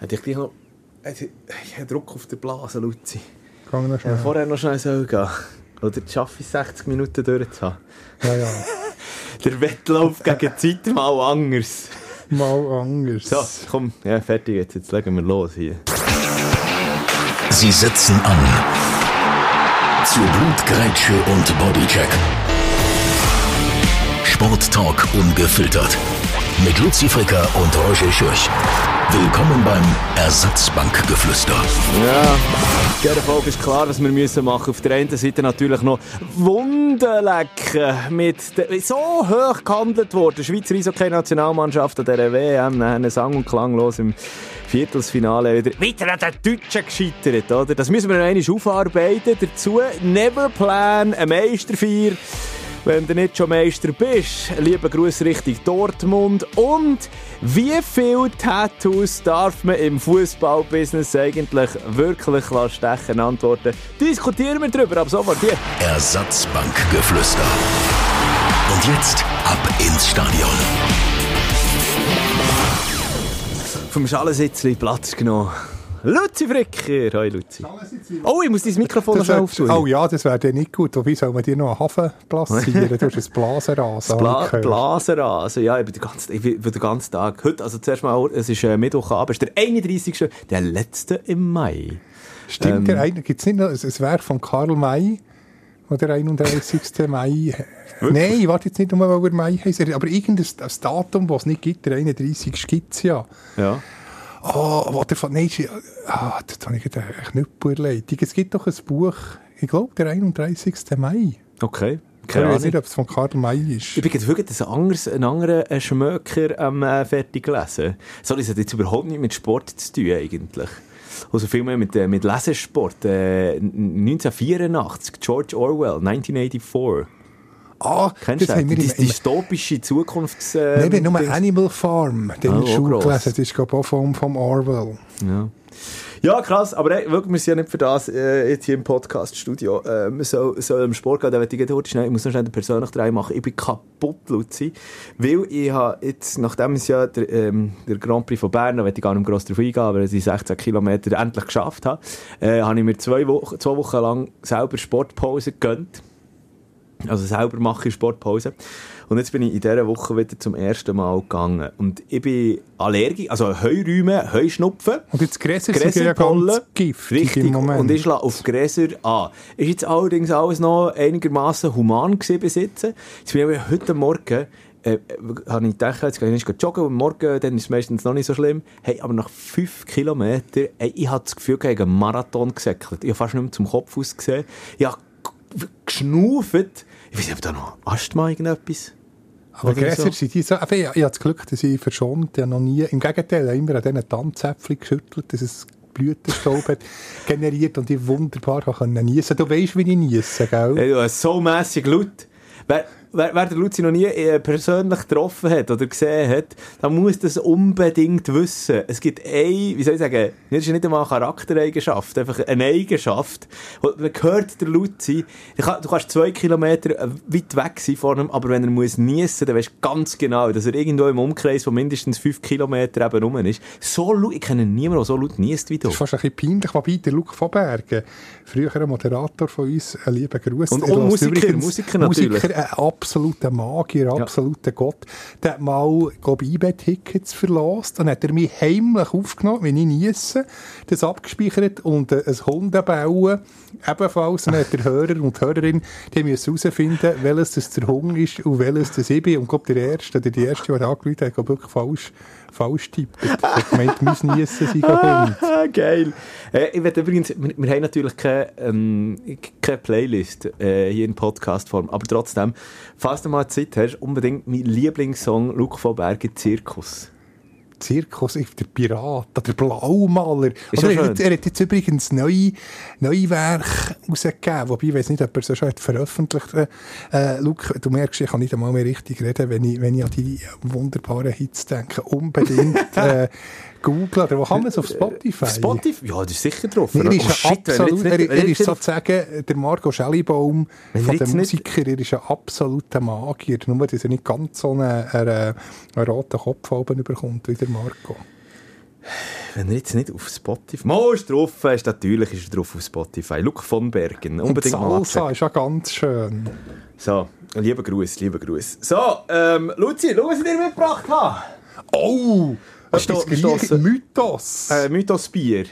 Hätte ich gleich noch... Ich habe Druck auf der Blase, Luzi. Gang noch Ja, schnell. vorher noch schnell soll gehen. Oder schaffe ich 60 Minuten durchzuhaben. Ja, ja. Der Wettlauf gegen die Zeit mal anders. Mal anders. So, komm, ja, fertig jetzt. Jetzt legen wir los hier. Sie setzen an. Zu Blutgrätsche und Bodycheck. Sporttalk ungefiltert. Mit Luzi Fricker und Roger Schürch. Willkommen beim Ersatzbankgeflüster. Ja, dieser Folge ist klar, was wir müssen machen. Auf der einen Seite natürlich noch Wunden lecken. Mit der, so hoch gehandelt worden. Schweizer Eishockey-Nationalmannschaft an dieser WM. Nachher sang- und klanglos im Viertelsfinale wieder, wieder an den Deutschen gescheitert. Oder? Das müssen wir noch einmal aufarbeiten. Dazu Never Plan, ein Meisterfeier. Wenn du nicht schon Meister bist, lieber Gruß Richtung Dortmund. Und wie viele Tattoos darf man im Fußballbusiness eigentlich wirklich stechen? Antworten diskutieren wir darüber. Ab sofort hier. Ersatzbankgeflüster. Und jetzt ab ins Stadion. Vom Schallensitzli Platz genommen. Luzi Fricker. Hoi Luzi. Oh, ich muss dein Mikrofon noch Das schnell wär, auftun. oh ja, das wäre dann nicht gut. Wobei soll man dir noch einen Hafen platzieren? du hast ein Blasenrasen. Bla ich. Blasenrasen, ja, ich bin den ganzen, ich bin den ganzen Tag. Heute, also zuerst mal, es ist äh, Mittwochabend, es ist der 31. Der letzte im Mai. Stimmt, Ähm, der eine, gibt's nicht noch ein Werk von Karl May, wo der 31. Mai... Nein, warte jetzt nicht nur, weil er Mai heisst, aber irgendein das Datum, das es nicht gibt, der 31. gibt es ja. Ja. Oh, wo der von... Nein, ah, das habe ich gerade einen Knüppel erledigt. Es gibt doch ein Buch, ich glaube, der 31. Mai. Okay. Ich Keine weiß Ahnung. nicht, ob es von Karl May ist. Ich bin jetzt wirklich ein anderes, einen anderen äh, Schmöker am äh, fertig gelesen. So, das hat jetzt überhaupt nicht mit Sport zu tun eigentlich. Also viel mehr mit, äh, mit Lesesport. Äh, 1984, George Orwell, 1984. Ah, Kennst du das haben wir die dystopische Zukunfts... Äh, Nein, wir haben nur Animal Farm, den Ah, auch Schule gross. gelesen. Das ist, glaube ich, auch vom, vom Orwell. Ja. Ja, krass, aber ey, wirklich, wir sind ja nicht für das äh, jetzt hier im Podcast-Studio. Äh, wir sollen soll im Sport gehen, da möchte ich gleich schnell, ich muss noch schnell den persönlich drei machen. Ich bin kaputt, Luzi, weil ich habe jetzt, nachdem es ja der, ähm, der Grand Prix von Bern, da ich gar nicht gross drauf eingehen, aber die 16 Kilometer endlich geschafft habe, äh, habe ich mir zwei, Wochen zwei Wochen lang selber Sportpause gegönnt. Also selber mache ich Sportpause. Und jetzt bin ich in dieser Woche wieder zum ersten Mal gegangen. Und ich bin allergisch, also Heuräume, Heuschnupfen. Und jetzt Gräser sind ja ganz giftig Richtig. im Moment. Und ich schlage auf Gräser an. Ist jetzt allerdings alles noch einigermaßen human gewesen bis jetzt. Jetzt bin ich heute Morgen, äh, habe ich gedacht, jetzt gehe ich nicht joggen und morgen, dann ist es meistens noch nicht so schlimm. Hey, aber nach fünf Kilometern, ey, ich hatte das Gefühl, ich habe einen Marathon gesäckelt. Ich habe fast nicht mehr zum Kopf ausgesehen. Ich habe geschnauft. Ich weiß nicht, ob da noch Asthma irgendetwas... Aber Gräser so. sind die so... Ich, ich habe das Glück, dass ich verschont ja noch nie... Im Gegenteil, immer an diesen Tanzäpfeln geschüttelt, dass es Blütenstaub hat generiert und ich wunderbar können niesen. Du weißt, wie ich niese, gell? Hast so mässig laut. Wer, wer, den Luzi noch nie äh, persönlich getroffen hat oder gesehen hat, der muss das unbedingt wissen. Es gibt eine, wie soll ich sagen, das ist nicht einmal eine Charaktereigenschaft, einfach eine Eigenschaft. Man hört der Luzi, du kann- du kannst zwei Kilometer äh, weit weg sein von ihm, aber wenn er muss niesen, dann weißt du ganz genau, dass er irgendwo im Umkreis von mindestens fünf Kilometern eben rum ist. So laut, ich kenne niemanden, der so laut niest wie du. Das ist fast ein bisschen peinlich, wobei der Luke von Bergen, früher ein Moderator von uns, ein lieber Gruß. Und- und Musiker, Musiker natürlich. Musiker, ein absoluter Magier, absoluter Gott. Der hat mal, glaube ich, eBay-Tickets verlost. Dann hat er mich heimlich aufgenommen, wenn ich niese, das abgespeichert und äh, ein Hundebauen ebenfalls. Dann hat der Hörer und die Hörerin, die müssen herausfinden, welches das der Hund ist und welches das ich bin. Und glaube der Erste oder die Erste, die angerufen hat, hat glaub, wirklich falsch, falsch tippt. Er hat gemeint, mein Niesen sei ein. Ah, geil. Äh, ich übrigens, wir, wir haben natürlich keine, ähm, keine Playlist äh, hier in Podcast-Form, aber trotzdem, falls du mal Zeit hast, unbedingt mein Lieblingssong Luke von Bergen Zirkus. Zirkus, der Pirat, der Blaumaler. Oder er, hat, er hat jetzt übrigens neue, neue Werke rausgegeben, wobei ich weiß nicht, ob er so schon hat veröffentlicht äh, äh, Luke, du merkst, ich kann nicht einmal mehr richtig reden, wenn ich, wenn ich an die wunderbaren Hits denke. Unbedingt äh, googeln. Oder wo kann man es auf Spotify? Spotify? Ja, das ist sicher drauf. Er ist, Oh, shit, absolut, er, er ist sozusagen der Marco Schellibaum von den Musikern. Er ist ein absoluter Magier. Nur, dass er nicht ganz so einen, einen, einen roten Kopf oben bekommt wie der Marco. Wenn er jetzt nicht auf Spotify... Mo ist drauf, ist natürlich ist er drauf auf Spotify. Luke von Bergen, Und unbedingt mal Salsa abchecken. ist ja ganz schön. So, lieber Gruß, lieber Gruß. So, ähm, Luzi, schau, was ich dir mitgebracht habe. Oh! Etwas. Griechisch- Mythos. Äh, Mythos Bier.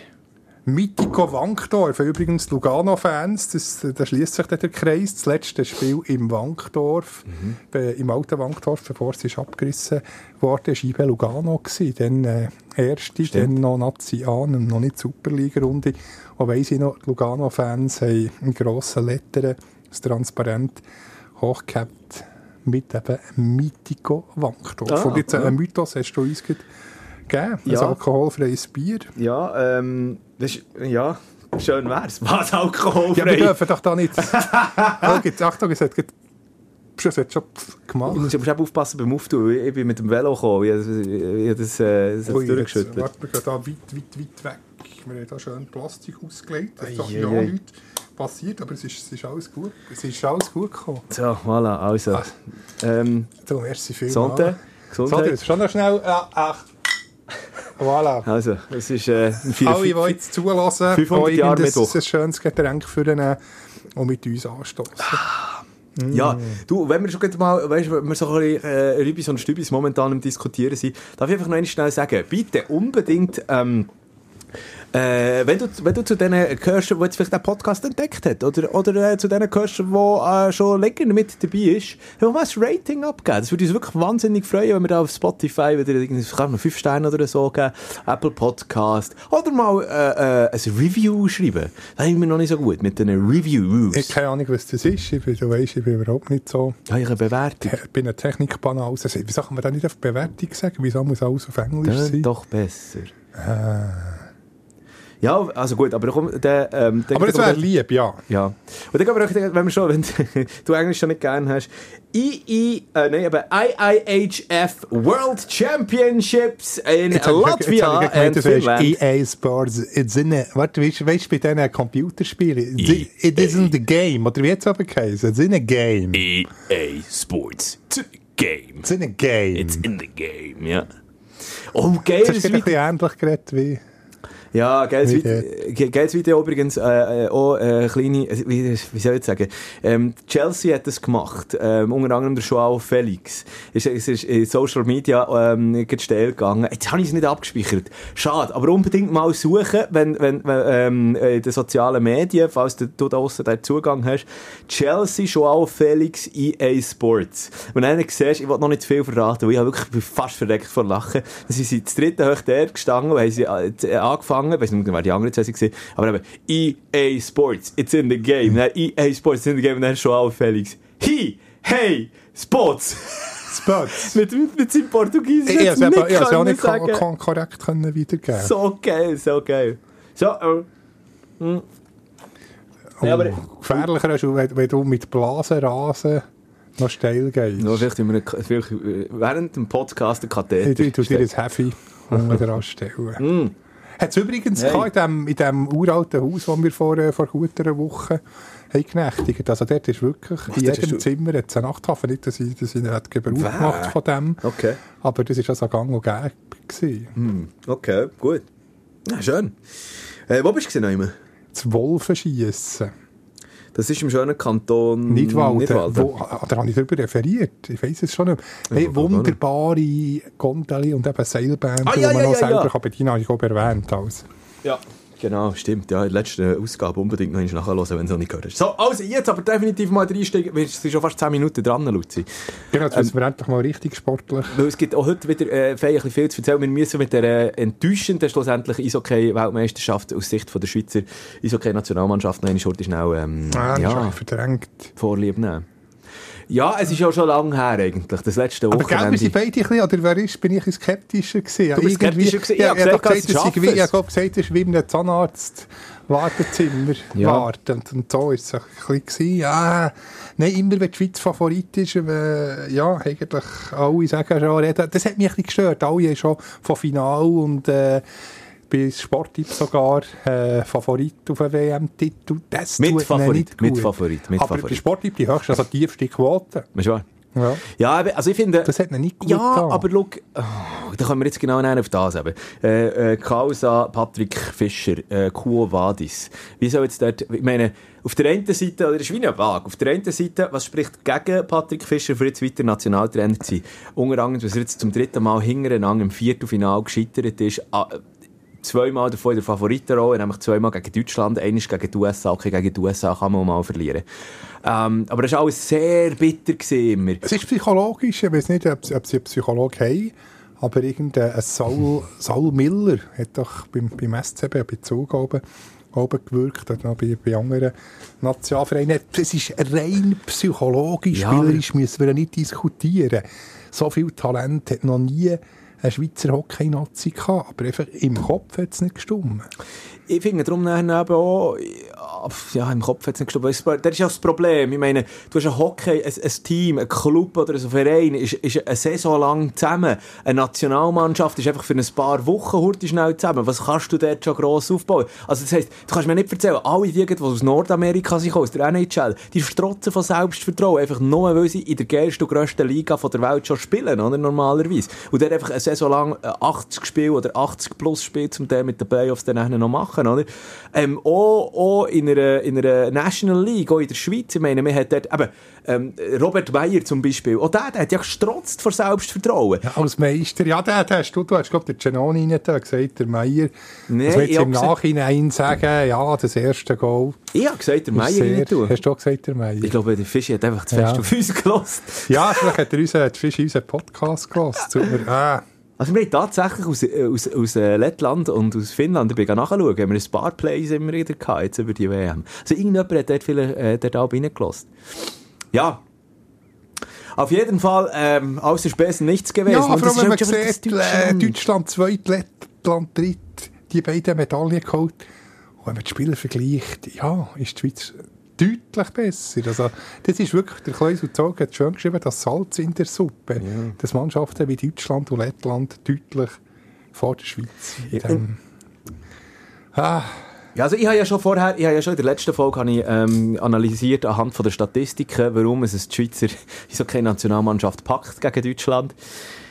Mythico Wankdorf, übrigens Lugano-Fans, das, da schließt sich der Kreis. Das letzte Spiel im Wankdorf, äh, im alten Wankdorf, bevor es ist abgerissen wurde, war IB Lugano. Gewesen. Dann äh, erste, dann noch Nazi an, und noch nicht Superliga-Runde. Und weiss ich noch, die Lugano-Fans haben in grossen Lettern das Transparent hochgehabt mit eben Mythico Wankdorf. Ah, Und jetzt ja. ein Mythos hast du uns gegeben. Ein Ja. alkoholfreies Bier. Ja, ähm, das ist, ja, schön wär's. Was, alkoholfrei? Ja, wir dürfen doch da nicht. Jetzt, Achtung, es hat es hat schon Ich gemacht. muss aber eben aufpassen beim Auftun. Ich bin mit dem Velo gekommen. Ich, habe das, äh, das Ui, jetzt, durchgeschüttelt. warte, wir gehen da weit, weit, weit weg. Wir haben da schön Plastik ausgelegt. Es ist doch ja nichts passiert, aber es ist, es ist alles gut. Es ist alles gut gekommen. So, voilà, also. Ah. Ähm, So, merci vielmals. Gesundheit. So, Gesundheit. jetzt schon noch schnell. Ja, ach. Voilà. Also, es ist äh, vier, Alle, die jetzt zulassen, 500 Jahre ein, Mittwoch. ein schönes Getränk für den und mit uns anstoßen. Ja, Mm. du, wenn wir schon mal, weißt wenn wir so ein bisschen äh, Rübis und Stübis momentan im Diskutieren sind, darf ich einfach noch einmal schnell sagen, bitte unbedingt, ähm, äh, wenn, du, wenn du zu denen gehörst, die jetzt vielleicht den Podcast entdeckt hat, oder, oder äh, zu denen gehörst, die äh, schon länger mit dabei ist, wir mal ein Rating abgeben. Das würde uns wirklich wahnsinnig freuen, wenn wir da auf Spotify wieder irgendwie, kann man 5 Sterne oder so geben, Apple Podcast, oder mal äh, äh, ein Review schreiben. Das haben wir noch nicht so gut mit den Reviews. Ich habe keine Ahnung, was das ist. Ich bin, du weißt, ich bin überhaupt nicht so. Habe ich eine Bewertung? Ich bin ein Technikbanal. Also, Wieso kann man da nicht auf Bewertung sagen? Wieso muss alles auf Englisch sein? Tönt doch besser. Ja, also gut, aber komm, der, ähm, der Aber das wäre lieb, ja. Ja. Und dann gehen wir auch, wenn wir schon, wenn du Englisch schon nicht gern hast, II, äh, nein, aber IIHF World Championships in Jetzt Latvia ich gemeint, und du sagst Finnland. EA Sports. It's in a, warte, weißt du, bei diesen Computerspielen, it, it isn't a game. Oder wie jetzt aber geheißen? It's in a game. EA Sports. It's a game. It's in a game. It's in the game, ja. Oh, geil, das ist ein bisschen ähnlich geredet wie... Ja, geiles, Video, ge- geiles Video übrigens, äh, äh, auch äh, kleine, äh, wie, wie soll ich sagen, ähm, Chelsea hat das gemacht, ähm, unter anderem der Joao Felix. Ist, ist, ist in Social Media ähm, steil gegangen. Jetzt habe ich es nicht abgespeichert. Schade, aber unbedingt mal suchen, wenn, wenn, wenn ähm, in den sozialen Medien, falls du, du da draussen den Zugang hast, Chelsea, Joao Felix, EA Sports. Und dann siehst, ich will noch nicht zu viel verraten, weil ich habe wirklich fast verreckt vor Lachen. Dann sind sie das dritte hoch der gestanden und haben sie äh, angefangen, ich weiß nicht, wer die anderen zwei waren, aber eben EA Sports, it's in the game. Dann EA Sports, it's in the game, und dann Joao Felix. He, hey, Sports. Spots. mit, mit seinem Portugiesisch Ich habe es auch nicht sagen. kon korrekt können wiedergeben So geil, so geil. So, äh, hm. Ja, aber- Oh, gefährlicher ist, wenn, wenn du mit Blasenrasen noch steil gehst. Nur vielleicht, wenn wir eine- vielleicht äh, während dem Podcast den Katheter Ich, ich tu dir ein Heavy unten dran stellen. Hat es übrigens Hey. in dem, in dem uralten Haus, das wir vor, äh, vor gut einer Woche haben genächtigt. Also dort ist wirklich, in das hast jedem du- Zimmer es eine Nachthafen. Nicht, dass ich, dass ich nicht Gebrauch gemacht von dem. Okay. Aber das war also gang und gäbe. Hm, okay, gut. Ja, schön. Äh, wo bist du gewesen, Neumann? Das Wolfenschiessen. Das ist im schönen Kanton Nidwalden. Nidwalden. Wo, da habe ich darüber referiert. Ich weiss es schon nicht. Hey, wunderbare Gondeli und eben Seilbahn, Ah, die ja, man ja, noch ja, selber ja. kann bedienen kann. Ich habe erwähnt. Also. Ja. Genau, stimmt. Ja, in der letzten Ausgabe unbedingt noch nachhören, wenn du noch nicht gehört hast. So, also jetzt aber definitiv mal reinsteigen. Wir sind schon fast 10 Minuten dran, Luzi. Genau, jetzt müssen wir endlich mal richtig sportlich. Weil es gibt auch heute wieder äh, viel zu erzählen. Wir müssen mit der äh, enttäuschenden schlussendlich Eishockey-Weltmeisterschaft aus Sicht von der Schweizer Eishockey-Nationalmannschaft noch eine Schurte schnell ähm, Ah, ja. verdrängt. Vorlieb nehmen. Ja, es ist ja schon lange her eigentlich, das letzte Aber gell, wir Wochenende. sind beide ein bisschen, oder wer ist, bin ich ein skeptischer gewesen. Du bist skeptischer gewesen? Ja, ich gesagt, ich habe gesagt, es ist wie in einem Zahnarzt Wartezimmer Ja. warten. Und, so ist es ein bisschen. Ja, nein, immer wenn die Schweiz Favorit ist, äh, ja, eigentlich alle sagen schon, das hat mich ein bisschen gestört. Alle haben schon von Final und, äh, bei Sporttipp sogar äh, Favorit auf einen WM-Titel. Das Mit tut Favorit, nicht mit gut. Favorit, mit Aber Favorit. bei Sporttipp die höchste, also tiefste Quote. Weißt du was? Ja. Ja, also ich finde... Das hat nicht gut Ja, getan. aber schau, oh, da kommen wir jetzt genau auf das eben. Äh, äh, Causa Patrick Fischer, äh, Quo Vadis. Wie soll jetzt dort, ich meine, auf der einen Seite, oder ist wie eine Waage, auf der einen Seite, was spricht gegen Patrick Fischer, für jetzt weiter Nationaltrainer zu sein? Unter anderem, dass er jetzt zum dritten Mal hintereinander im Viertelfinal gescheitert ist, ah, zweimal davon in der Favoritenrolle, nämlich zweimal gegen Deutschland, einmal gegen die USA, okay, gegen die USA kann man mal verlieren. Ähm, aber das war alles sehr bitter gewesen immer. Es ist psychologisch, ich weiß nicht, ob sie, ob sie einen Psychologen haben, aber irgendein Saul, Saul Miller hat doch beim, beim SCB bei Zug oben, oben gewirkt, oder noch bei, bei anderen Nationalvereinen. Es ist rein psychologisch, Ja. spielerisch müssen wir nicht diskutieren. So viel Talent hat noch nie ein Schweizer Hockey-Nazi gehabt, aber einfach im Kopf hat es nicht gestimmt. Ich finde darum nachher eben auch, ja, im Kopf hat es nicht gestimmt. Das ist ja das Problem. Ich meine, du hast ein Hockey, ein, ein Team, ein Club oder ein Verein, ist, ist eine Saison lang zusammen. Eine Nationalmannschaft ist einfach für ein paar Wochen hurtig schnell zusammen. Was kannst du dort schon gross aufbauen? Also das heisst, du kannst mir nicht erzählen, alle die, die aus Nordamerika sind, aus der NHL, die strotzen von Selbstvertrauen, einfach nur, weil sie in der geilsten und grössten Liga der Welt schon spielen, oder? Normalerweise. Und dann einfach eine Saison lang äh, 80 Spiele oder 80 plus Spiele zum Teil mit den Playoffs dann noch machen, oder? Ähm, auch, auch in einer, in einer National League, auch in der Schweiz, ich meine, man hat dort, eben, ähm, Robert Meyer zum Beispiel, auch der, der hat ja gestrotzt vor Selbstvertrauen. Ja, als Meister, ja, den, den hast du, du hast, glaube der Genoni nicht da gesagt, der Meier. Nee, wir jetzt ich im gesagt- Nachhinein sagen, ja, das erste Goal. Ich habe gesagt, der Meyer nicht tun. Hast du auch gesagt, der Meier? Ich glaube, der Fischi hat einfach zu Ja. fest auf uns gelassen. Ja, vielleicht hat er unseren, hat Fisch unseren Podcast gelassen. Ah, Also wir haben tatsächlich aus, aus, aus äh, Lettland und aus Finnland, ich bin nachschauen, haben wir ein paar Plays immer wieder gehabt, jetzt über die WM. Also irgendjemand hat dort vielleicht äh, dort auch reingelassen. Ja. Auf jeden Fall, ähm, ist besser nichts gewesen. ja, allem, wenn man sieht, äh, Deutschland. Deutschland zweit, Lettland dritt, die beiden Medaillen geholt. Und wenn man die Spieler vergleicht, ja, ist die Schweiz deutlich besser. Also, das ist wirklich, der Kleusel Zog hat schön geschrieben, das Salz in der Suppe. Dass Mannschaften wie Deutschland und Lettland deutlich vor der Schweiz. Ja, Ähm, ah, Ja, also ich habe ja schon vorher, ich habe ja schon in der letzten Folge habe ich, ähm, analysiert anhand von der Statistiken, warum es die Schweizer so keine Nationalmannschaft packt gegen Deutschland.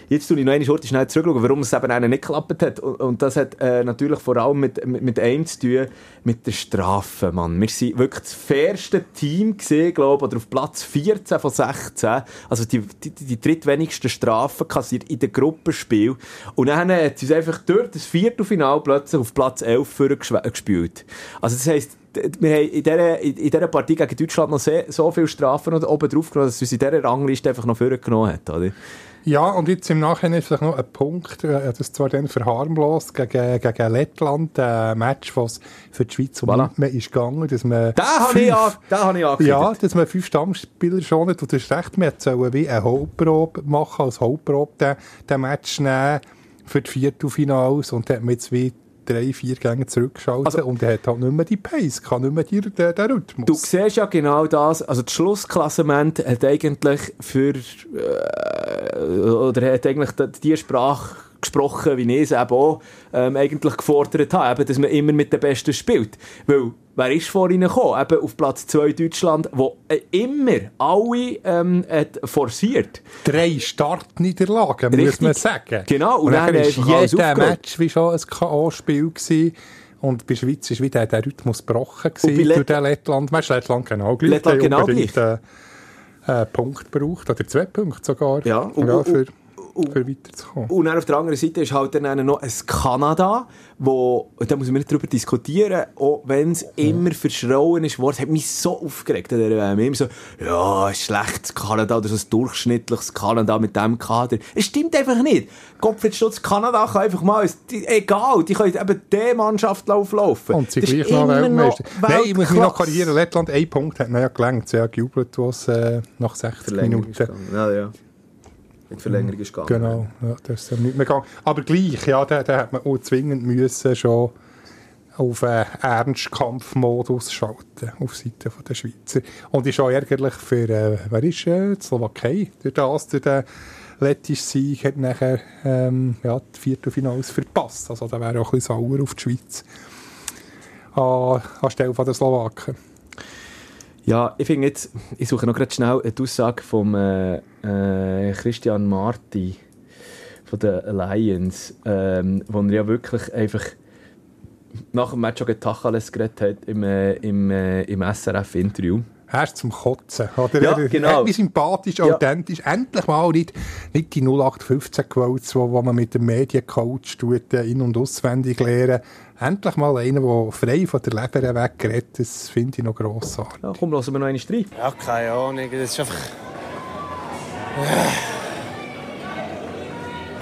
Jetzt tue ich noch einmal kurz schnell zurückschauen, warum es eben einen nicht geklappt hat. Und, und das hat äh, natürlich vor allem mit, mit, mit einem zu tun, mit der Strafe, Mann. Wir sind wirklich das fairste Team gesehen, glaube oder auf Platz 14 von 16. Also die, die, die drittwenigsten Strafen kassiert in den Gruppenspiel. Und dann hat es uns einfach durch das Viertelfinal plötzlich auf Platz 11 vorgeschw- gespielt. Also das heisst, wir haben in dieser, in dieser Partie gegen Deutschland noch sehr, so viele Strafen oben drauf genommen, dass uns in dieser Rangliste einfach noch vorgenommen hat, oder? Ja, und jetzt im Nachhinein vielleicht noch ein Punkt, äh, er hat das zwar dann verharmlost gegen, gegen Lettland, ein Match, was für die Schweiz um Voilà. mehr ist gegangen, dass man Da habe ich, an- da habe ich angekündigt. ja, dass man fünf Stammspieler schon nicht, und das ist recht, man sollen wie eine Hauptprobe machen, als Hauptprobe den, den Match nehmen für die Viertelfinals und dann hat man jetzt wie drei, vier Gänge zurückgeschaltet Also- und er hat halt nicht mehr die Pace, kann nicht mehr die, den, den Rhythmus. Du siehst ja genau das, also das Schlussklassement hat eigentlich für, äh, oder hat eigentlich die, die Sprache gesprochen, wie ich es eben auch ähm, eigentlich gefordert habe, eben, dass man immer mit den Besten spielt. Weil, wer ist vor ihnen gekommen? Eben auf Platz 2 Deutschland, wo äh, immer alle ähm, hat forciert. drei Startniederlagen, muss man sagen. Genau, und Und, dann dann alles jeder. Match wie schon ein K.O.-Spiel gewesen. Und bei Schweiz war wieder der Rhythmus gebrochen gewesen durch den Lettland-Match. Lettland genau gleich. Lettland genau unbedingt einen, einen Punkt gebraucht, oder zwei Punkte sogar, Ja, und- ja, und- für, für weiterzukommen. Und dann auf der anderen Seite ist halt dann noch ein Kanada, wo, und da muss man nicht darüber diskutieren, auch wenn es immer verschrauen ist, worden, hat mich so aufgeregt an dieser WM. Immer so, ja, schlechtes Kanada oder so ein durchschnittliches Kanada mit diesem Kader. Es stimmt einfach nicht. Gottfried Stutz, Kanada kann einfach mal, egal, die können eben die Mannschaft auflaufen. Und sie gleich noch Weltmeister. Nein, ich muss mich noch korrigieren. Lettland, ein Punkt hat man ja gelangt. Sie haben gejubelt, was äh, nach 60 Minuten. Ja, ja. Mit Verlängerung ist gegangen. Genau, ja, das ist ja nicht mehr gegangen. Aber gleich, ja, da, da hat man auch zwingend müssen schon auf einen Ernstkampfmodus schalten, auf Seite der Schweizer. Und ist auch ärgerlich für, äh, wer ist äh, die Slowakei? Durch das, durch den lettischen Sieg hat nachher ähm, ja, die Viertelfinals verpasst. Also da wäre auch ein bisschen sauer auf die Schweiz. An, anstelle von der Slowaken. Ja, ich finde jetzt, ich suche noch gerade schnell eine Aussage von äh, äh, Christian Marti von den Lions, ähm, wo er ja wirklich einfach nach dem Match auch Tacheles geredet hat im, äh, im, äh, im SRF-Interview. Er ist zum Kotzen. Oder? Ja, er, genau. Er sympathisch, Ja. authentisch. Endlich mal nicht, nicht die 0815-Quotes, wo, wo man mit dem Mediencoach tut, äh, in- und auswendig lernen. Endlich mal einer, der frei von der Leber weggeredet. Das finde ich noch grossartig. Ja, komm, lassen wir noch einen rein. Ja, keine Ahnung. Das ist einfach.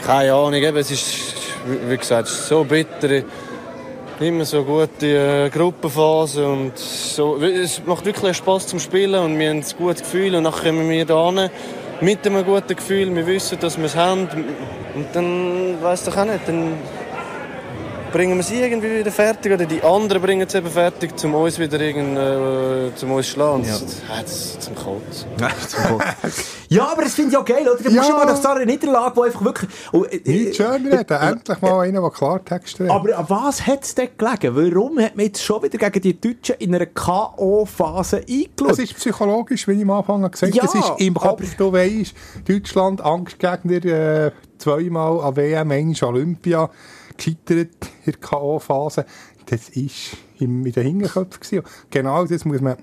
Keine Ahnung, es ist, wie gesagt, so bitter. Immer so gute äh, Gruppenphase und so. Es macht wirklich Spaß zum Spielen und wir haben ein gutes Gefühl und dann kommen wir da hin mit einem guten Gefühl. Wir wissen, dass wir es haben und dann weiß ich auch nicht, dann bringen wir sie irgendwie wieder fertig oder die anderen bringen es eben fertig, um uns wieder irgend, äh, zum uns zu schlagen. Ja. Das, das, das zum Kotzen. ja, aber das finde ich auch geil, oder? Du musst Ja. ja mal nach so einer Niederlage, wo einfach wirklich... Oh, äh, Nicht schön reden. Endlich mal einer, der Klartext redet. Aber an was hat es denn gelegen? Warum hat man jetzt schon wieder gegen die Deutschen in einer K.O.-Phase Es eingeschaut? ist psychologisch, wie ich am Anfang gesagt Ja, habe. Es ist im Kopf, du weisst, Deutschland, Angstgegner, äh, zweimal an WM, einmal Olympia, gescheitert in der K.O.-Phase. Das war in den Hinterköpfen. Genau das muss man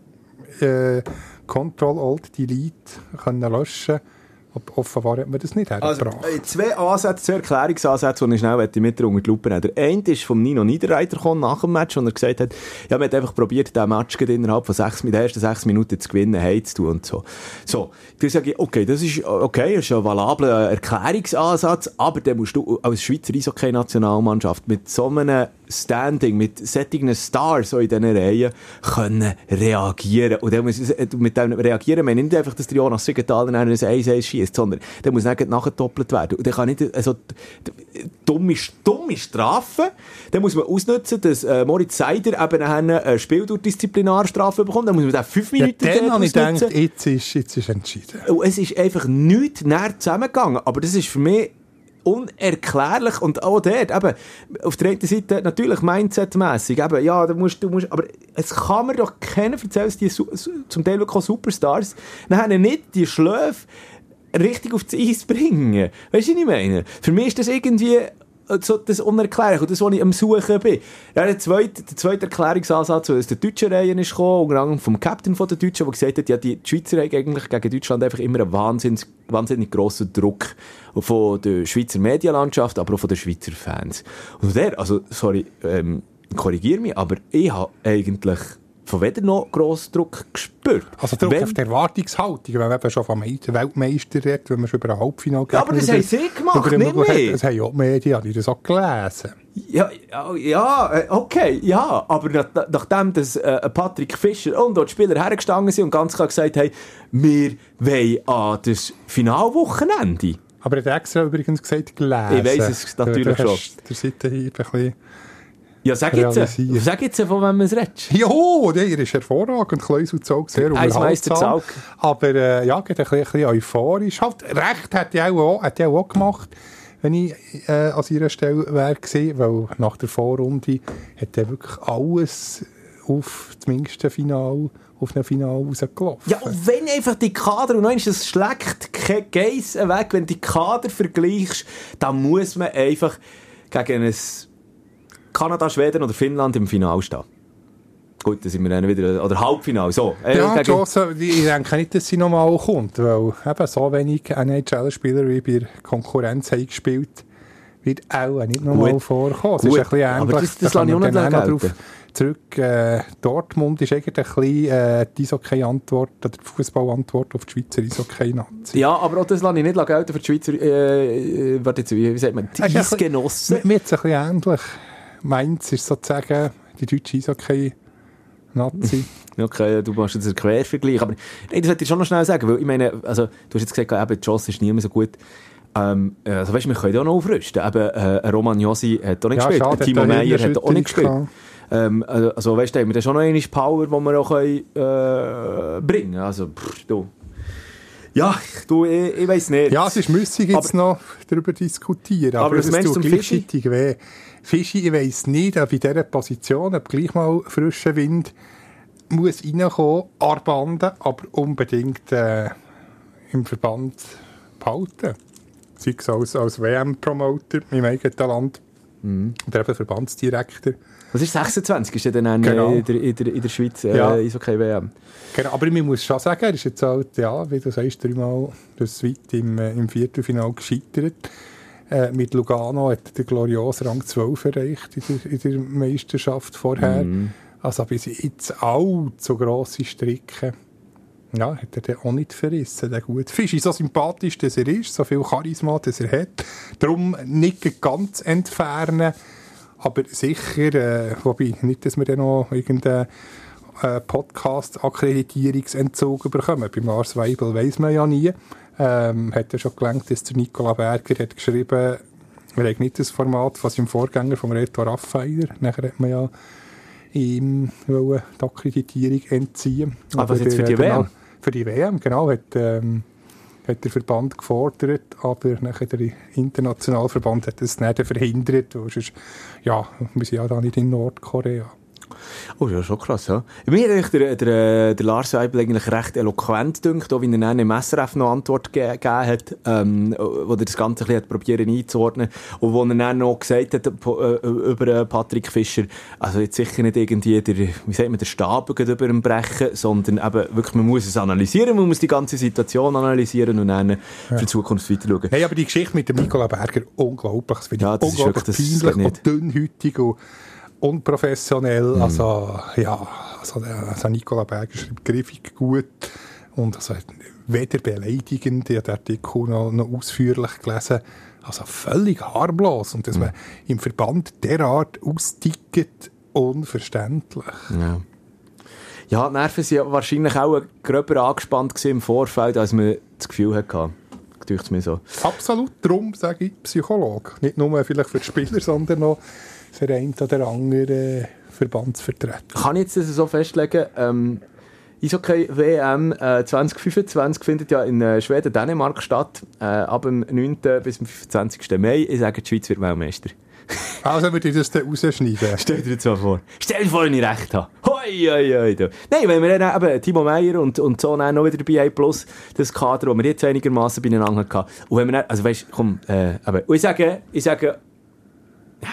äh, Control Alt Delete können löschen. Aber offenbar hat man das nicht Also, hergebracht. äh, zwei Ansätze, zwei Erklärungsansätze, die ich schnell mit unter die Lupe nehmen Der eine ist vom Nino Niederreiter gekommen, nach dem Match, wo er gesagt hat, ja, man hat einfach probiert, den Match innerhalb von sechs, mit den ersten sechs Minuten zu gewinnen, hey zu tun und so. So, dann sage ich, okay, das ist, okay, das ist ein valabler Erklärungsansatz, aber dann musst du als Schweizer Eishockey-Nationalmannschaft mit so einem Standing, mit sättigen Stars so in diesen Reihen können reagieren. Und dann muss, mit dem Reagieren ich nicht einfach, dass der Jonas Siegenthaler dann ein 1-1 schießt, sondern der muss dann nachgedoppelt werden. Und dann kann nicht, also, dumme, dumme Strafen, dann muss man ausnutzen, dass äh, Moritz Seider eben eine Spieldurchdisziplinarstrafe bekommt, dann muss man den fünf Ja, Minuten dann dort habe ich gedacht, jetzt ist, jetzt ist entschieden. Und es ist einfach nichts näher zusammengegangen. Aber das ist für mich unerklärlich. Und auch dort, eben, auf der einen Seite natürlich Mindset-mässig, eben, ja, du musst, du musst, aber es kann mir doch keiner erzählen, dass die zum Teil wirklich Superstars nachher nicht die Schläfe richtig auf das Eis bringen. Weißt du, was ich meine? Für mich ist das irgendwie so das unerklärlich und das, was ich am Suchen bin. Ja, der, zweite, der zweite Erklärungsansatz, der aus der deutschen Reihe ist gekommen, unter anderem vom Captain der Deutschen, der gesagt hat, ja, die, Schweizer haben eigentlich gegen Deutschland einfach immer einen wahnsinnig, wahnsinnig grossen Druck von der Schweizer Medienlandschaft, aber auch von den Schweizer Fans. Und der, also, sorry, ähm, korrigier mich, aber ich habe eigentlich von weder noch grossen Druck gespürt. Also Druck Wenn- auf die Erwartungshaltung, wenn man eben schon vom Me- Weltmeister redet, wenn man schon über ein Halbfinale Ja, aber das haben sie gemacht, nicht wir. Das haben auch die Medien, ich das auch gelesen. Ja, ja, äh, okay, ja, aber nach, nachdem dass, äh, Patrick Fischer und dort die Spieler hergestanden sind und ganz klar gesagt haben, wir wollen an das Finalwochenende. Aber er hat extra übrigens gesagt, gelesen. Ich weiss es natürlich hast Der Seitenhieb ein bisschen... Ja, sag jetzt, Realisieren. sag jetzt, von wem man es redet. Jo, der ist hervorragend, Kleus und Zaug, sehr unterhaltsam. Aber äh, ja, geht ein bisschen, ein bisschen euphorisch. Halt, recht hat er auch, hat auch gemacht, wenn ich äh, an seiner Stelle wäre gewesen, weil nach der Vorrunde hat er wirklich alles auf zumindest ein Final, auf ein Final rausgelaufen. Ja, und wenn einfach die Kader, und einmal, das schlägt kein Geiss weg, wenn du die Kader vergleichst, dann muss man einfach gegen ein Kanada, Schweden oder Finnland im Final stehen. Gut, da sind wir dann wieder, oder Halbfinale, so. Äh, Ja, gegen- Chance, ich denke nicht, dass sie nochmal kommt, weil eben so wenig NHL-Spieler wie bei Konkurrenz haben gespielt, wird auch nicht nochmal vorkommen. Es ist ein bisschen aber ähnlich. das- das da lasse ich auch nicht dann drauf zurück. Äh, Dortmund ist eigentlich ein bisschen äh, die Eishockey-Antwort, oder die Fußball-Antwort auf die Schweizer Eishockey-Nazi. Ja, aber auch das lasse ich nicht gelten für die Schweizer, äh, äh, warte jetzt, wie, sagt man, die ist Eisgenossen. Mir es ein bisschen ähnlich. Mainz ist sozusagen die deutsche Eishockey-Nazi. Okay, du machst jetzt einen Quervergleich, aber nein, das wollte ich schon noch schnell sagen, weil ich meine, also, du hast jetzt gesagt, eben, die Chance ist nie mehr so gut. Ähm, äh, also weißt, wir können ja auch noch aufrüsten. Eben, äh, Roman Josi hat auch nicht Ja, gespielt, schade, Timo er Meyer hat auch nicht gespielt. Ähm, äh, also weißt du, haben wir schon noch eine Power, die wir auch können, äh, bringen Also, pff, du. Ja, du, ich, ich weiß nicht. Ja, es ist müssig jetzt noch darüber diskutieren. Aber Aber, du tut gleichzeitig weh. Fischi, ich weiss nicht, ob in dieser Position, ob gleich mal frischer Wind, muss reinkommen, Armbanden, aber unbedingt äh, im Verband behalten. Sei es als, als WM-Promoter im eigenen Land Mhm. oder eben Verbandsdirektor. Was ist 26? Ist ja dann Genau. äh, in, der, in, der, in der Schweiz äh, Ja. Eishockey WM. Genau, aber man muss schon sagen, er ist jetzt halt, ja, wie du sagst, dreimal das weit im, äh, im Viertelfinale gescheitert. Äh, mit Lugano hat der Glorios Rang 12 erreicht in der, in der Meisterschaft vorher. Also bis jetzt allzu grosse Strecke. Ja, hat er den auch nicht verrissen, der gute Fisch. Ist so sympathisch, dass er ist, so viel Charisma, dass er hat. Darum nicht ganz entfernen, aber sicher, äh, wobei, nicht, dass wir dann noch irgendeinen äh, Podcast-Akkreditierungsentzug bekommen. Bei Lars Weibel weiss man ja nie. Ähm, hat ja schon gelangt, dass der Nicola Berger hat geschrieben, er hat nicht das Format von seinem Vorgänger, vom Reto Raffeiler. Nachher hat man ja ihm die Akkreditierung entziehen. Ah, was jetzt für die der- WM? Für die WM, genau. Hat, ähm, hat der Verband gefordert, aber nachher der internationale Verband hat es nicht verhindert. sonst- Ja, wir sind ja da nicht in Nordkorea. Oh, ja, schon krass, ja. Mir hat der, der, der Lars Weibel eigentlich recht eloquent dünkt, auch wie er im SRF noch Antwort ge gegeben hat, ähm, wo er das Ganze ein bisschen hat probieren einzuordnen und wo er dann noch gesagt hat äh, über äh, Patrick Fischer, also jetzt sicher nicht irgendwie der, wie sagt man, der Stab über ihn brechen, sondern eben wirklich, man muss es analysieren, man muss die ganze Situation analysieren und dann für die Zukunft weiter schauen. Hey, aber die Geschichte mit dem Nicola Berger, unglaublich. Das finde Ja, ich das ist unglaublich wirklich- das peinlich und dünnhütig und unprofessionell. Mhm. Also, ja, also, also Nicola Berger schreibt griffig gut und also weder beleidigend, ich habe den Artikel noch, noch ausführlich gelesen, also völlig harmlos. Und dass Mhm. man im Verband derart austickt, unverständlich. Ja. Ja, die Nerven waren wahrscheinlich auch gröber angespannt im Vorfeld, als man das Gefühl hatte. Mir so. Absolut, darum sage ich Psychologe. Nicht nur vielleicht für die Spieler, sondern noch für einen oder anderen Verbandsvertreter. Kann ich jetzt das so festlegen, ähm, Eishockey WM äh, 2025 findet ja in äh, Schweden, Dänemark statt, äh, ab dem 9. bis zum 25. Mai. Ich sage, die Schweiz wird Weltmeister. Also würde ich das dann rausschneiden. Stell dir das mal vor. Stell dir vor, wenn ich recht habe. Hoi, hoi, hoi. du. Nein, wenn wir dann eben Timo Meyer und, und so dann noch wieder dabei haben, plus das Kader, das wir jetzt einigermaßen beieinander hatten. Und wenn wir dann, also weißt, komm, äh, aber, ich sage, ich sage,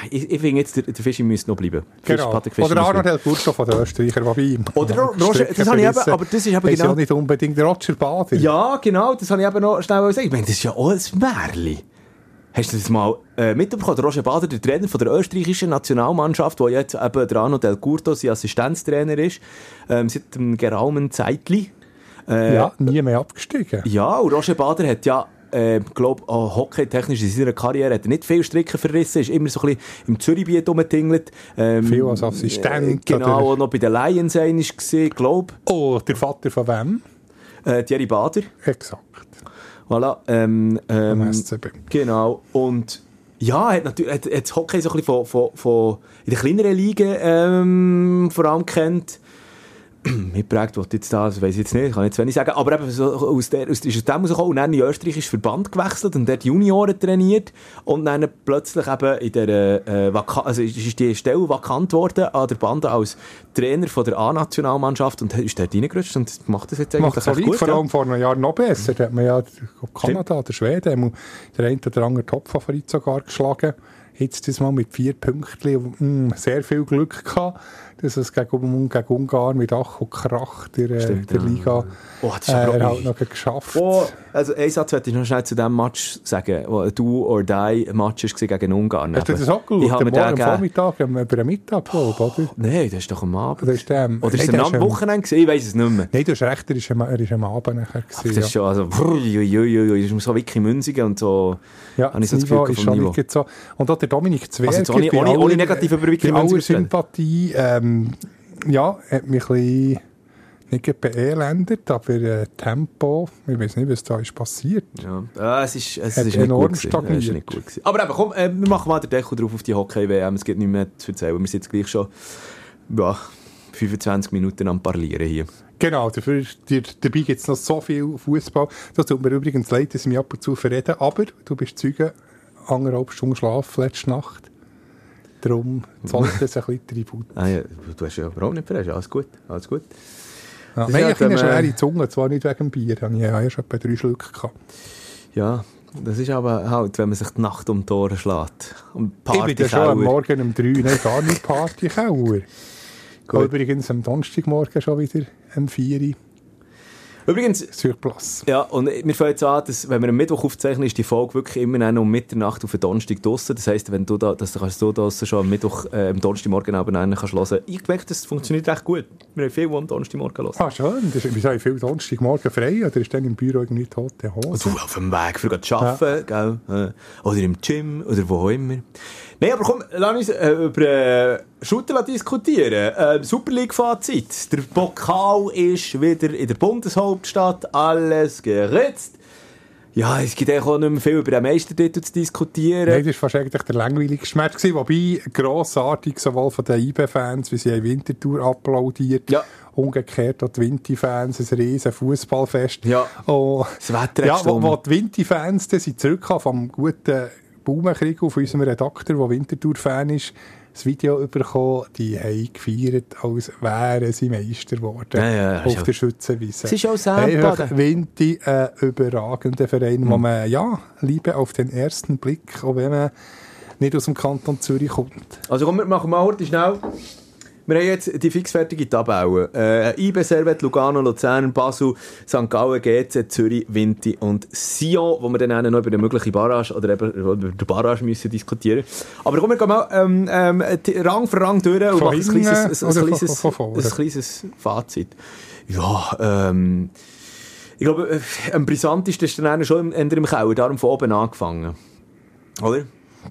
ich, ich finde jetzt, der, der Fischi müsste noch bleiben. Genau. Oder Arnold Helfursto von den Österreichern, wobei ihm. Oder Roger, das habe ich eben, aber das ist eben Das ist genau... ja nicht unbedingt der Roger Bader. Ja, genau, das habe ich eben noch schnell gesagt. Ich meine, das ist ja auch ein Märchen. Hast du das mal äh, mitbekommen? Der Roger Bader, der Trainer von der österreichischen Nationalmannschaft, der jetzt eben der Arno Del Curto sein Assistenztrainer ist, ähm, seit einem geraumen Zeitli. Äh, ja, nie mehr abgestiegen. ja, und Roger Bader hat ja, äh, glaube oh, hockeytechnisch in seiner Karriere hat er nicht viel Stricken verrissen, ist immer so ein bisschen im Zürichbiet rumgetingelt. Ähm, Viel als Assistent Äh, genau, oder- auch noch bei den Lions einmal gesehen, glaube Oh, der Vater von wem? äh, Thierry Bader. Exakt. Voilà, ähm, ähm, SCB. Genau. Und ja, hat natürlich hat, hat das Hockey so ein bisschen von, von, von in den kleineren Ligen ähm, vor allem kennt. Mitprägt, was jetzt da, das weiß ich jetzt nicht, kann ich jetzt wenig sagen, aber eben so aus der, aus, ist aus dem rausgekommen und dann in den österreichischen Verband gewechselt und dort Junioren trainiert und dann plötzlich eben in der, äh, Vaka also ist ist die Stelle vakant worden an der Bande als Trainer von der A-Nationalmannschaft und ist dort reingerutscht und macht das jetzt eigentlich Macht solid, gut. vor ja. allem vor einem Jahr noch besser. Da hat man ja Kanada, der Schweden, der eine oder andere Topfavorit sogar geschlagen. Jetzt das mal mit vier Punkten mm, sehr viel Glück gehabt, dass es gegen, gegen Ungarn mit Ach und Krach der, äh, Stimmt, der ja. Liga Oh, das ist äh, er halt noch geschafft. Oh, also einen Satz wollte ich noch schnell zu diesem Match sagen, Do or Die Match war gegen Ungarn. Hast du das auch geschaut? Ich habe mir Morgen den am. Vormittag, am- über den Mittag, glaub, oder? Nein, das ist doch am Abend. Oder ist der, Oder ist Nein, am Wochenende gewesen? Ich weiß es nicht mehr. Nein, du hast recht, er ist am, er ist am Abend nachher Das gewesen. ist schon, also, uiuiui, das ist so wirklich Münzigen und so. Ja, habe ich das so das Gefühl ist schon Niveau. nicht so. Und auch der Dominik Zwerger, Also ohne- ohne- ohne negativ über bei aller. Sympathie, ähm, ja, hat mich ein bisschen nicht beelendet, aber äh, Tempo, ich weiß nicht, was da ist passiert. Ja, ah, es ist, es Hat ist nicht enorm gut gewesen. stagniert. Es ist nicht gut. Aber eben, komm, äh, wir machen mal den Deckel drauf auf die Hockey-WM. Es gibt nicht mehr zu erzählen. Wir sind jetzt gleich schon ja, 25 Minuten am Parlieren hier. Genau, dafür, dabei gibt es noch so viel Fußball. Das tut mir übrigens leid, dass ich mich ab und zu verrede, aber du bist Zeuge, anderthalb Stunden Schlaf letzte Nacht. Darum zahlt das ein bisschen Tribut. Ah, ja, du hast ja überhaupt nicht verrecht. Alles gut, alles gut. Ja, Das ist eine ähm, schwere Zunge, zwar nicht wegen dem Bier, ich habe ja erst etwa drei Schlücke gehabt. Ja, das ist aber halt, wenn man sich die Nacht um die Ohren schlägt. Um Ich bin ja schon am. Morgen um drei, nein, gar nicht Partykauer. Übrigens am Donnerstagmorgen schon wieder um vier Uhr Übrigens, Surplus. ja, und wir fangen jetzt an, dass, wenn wir am Mittwoch aufzeichnen, ist die Folge wirklich immer noch um Mitternacht auf den Donnerstag draussen. Das heisst, wenn du da, dass du kannst du draussen schon am Mittwoch, äh, am Donnerstagmorgen kannst hören. Ich merke, das funktioniert recht gut. Wir haben viel, am Donnerstagmorgen hören. Ah, schön. Das ist, wir haben viel Donnerstagmorgen frei, oder ist dann im Büro irgendwie tote Hose? Du auf dem Weg für zu arbeiten, gell? Äh, Oder im Gym, oder wo auch immer. Nein, aber komm, lass uns äh, über äh, Shooter diskutieren. Äh, Super League-Fazit. Der Pokal ist wieder in der Bundeshauptstadt. Alles geritzt. Ja, es gibt auch nicht mehr viel über den Meistertitel zu diskutieren. Nein, das war eigentlich der langweiligste Match. Gewesen, wobei grossartig sowohl von den IB-Fans, wie sie haben Wintertour applaudiert, Ja. umgekehrt auch die Vinti-Fans, ein riesen Fußballfest. Ja. Oh, Das Wetter ja, wo, wo die sind zurückkamen vom guten Baumenkrieg auf unserem Redakteur, der Wintertour-Fan ist, das Video bekommen, die haben gefeiert, als wären sie Meister geworden. Ja, ja, auf der Schützenwiese. Es ist auch Einfach Sandboden. Vinti, ein überragender Verein, Mhm. wo man, ja, Liebe auf den ersten Blick, auch wenn man nicht aus dem Kanton Zürich kommt. Also komm, wir machen mal heute schnell. Wir haben jetzt die fixfertige Tabelle. Äh, IB, Servet, Lugano, Luzern, Basel, St. Gallen, GC, Zürich, Vinti und Sion, wo wir dann noch über eine mögliche Barrage oder eben über die Barrage müssen diskutieren. Aber komm, wir gehen mal ähm, ähm, Rang für Rang durch und machen ein kleines, ein, ein, kleines, ein kleines Fazit. Ja, ähm, ich glaube, äh, am brisantesten ist dann schon im, im Keller, darum von oben angefangen. Oder?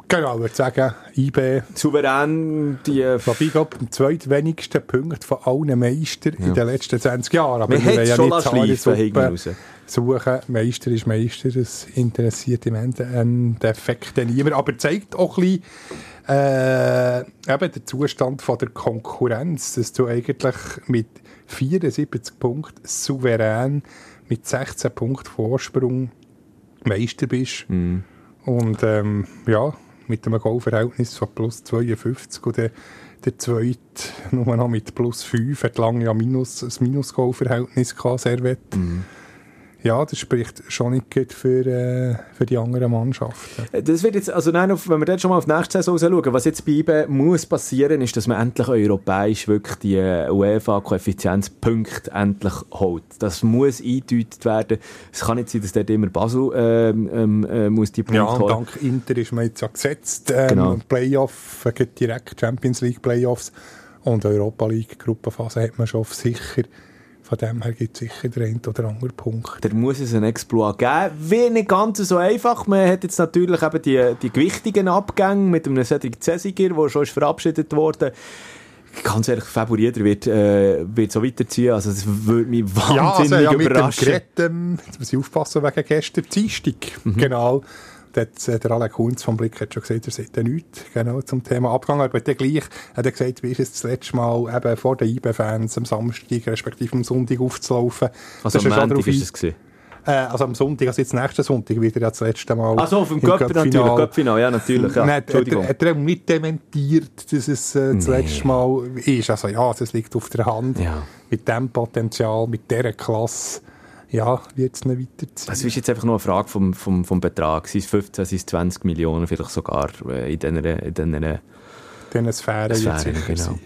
Genau, ich würde sagen, IB, Souverän, die... Äh, wobei, ich glaube, am zweitwenigsten Punkt von allen Meistern in den letzten 20 Jahren. Aber hat wollen es schon nicht schleifen suchen. Meister ist Meister, das interessiert im Endeffekt dann niemand. Aber zeigt auch ein bisschen, äh, eben den Zustand von der Konkurrenz, dass du eigentlich mit 74 Punkten souverän mit 16 Punkten Vorsprung Meister bist. Mhm. Und ähm, ja, mit einem Goalverhältnis von plus 52 und der, der zweite nur noch mit plus 5 hat lange ja minus, ein Minus-Goalverhältnis gehabt, Servet. Ja, das spricht schon nicht gut für, äh, für die anderen Mannschaften. Das wird jetzt, also nein, wenn wir dort schon mal auf die nächste Saison schauen, was jetzt bei IBE muss passieren, ist, dass man endlich europäisch wirklich die äh, UEFA-Koeffizienzpunkte endlich holt. Das muss eingedeutet werden. Es kann nicht sein, dass dort immer Basel ähm, ähm, äh, muss die Punkte Ja, holen. dank Inter ist man jetzt ja gesetzt. Ähm, Genau. Playoff, äh, direkt Champions League Playoffs und Europa League Gruppenphase hat man schon auf sicher. Von dem her gibt es sicher den einen oder anderen Punkt. Da muss es einen Exploit geben. Wie nicht ganz so einfach. Man hat jetzt natürlich eben die, die gewichtigen Abgänge mit einem Cedric Cesiger, der schon ist verabschiedet worden. Ganz ehrlich, Faburieder wird, äh, wird so weiterziehen. Also, das würde mich wahnsinnig Ja, also ja, mit dem überraschen. Gerät, ähm, jetzt muss ich aufpassen wegen gestern Dienstag. Mhm. Genau. Der Alex Kunz vom Blick hat schon gesagt, er sagt ja nichts genau, zum Thema Abgang. Aber dann gleich hat er gesagt, wie ist es das letzte Mal eben vor den IB-Fans am Samstag, respektive am Sonntag aufzulaufen. Also, Da am ist schon Montag ist das gewesen. äh, also am Sonntag, also jetzt nächsten Sonntag wieder ja das letzte Mal. Also, auf dem Cup natürlich. Cup-Final, ja, natürlich. Ja. Nein, hat, Entschuldigung. hat, hat er nicht dementiert, dass es äh, das letzte Mal ist. Also ja, das liegt auf der Hand. Ja. Mit dem Potenzial, mit dieser Klasse, ja, wird es nicht weiterziehen. Es ist jetzt einfach nur eine Frage vom, vom, vom Betrag. Sind es 15, sind es 20 Millionen, vielleicht sogar äh, in diesen, in diesen Diesen Sphären, Sphären, sicher genau. sein.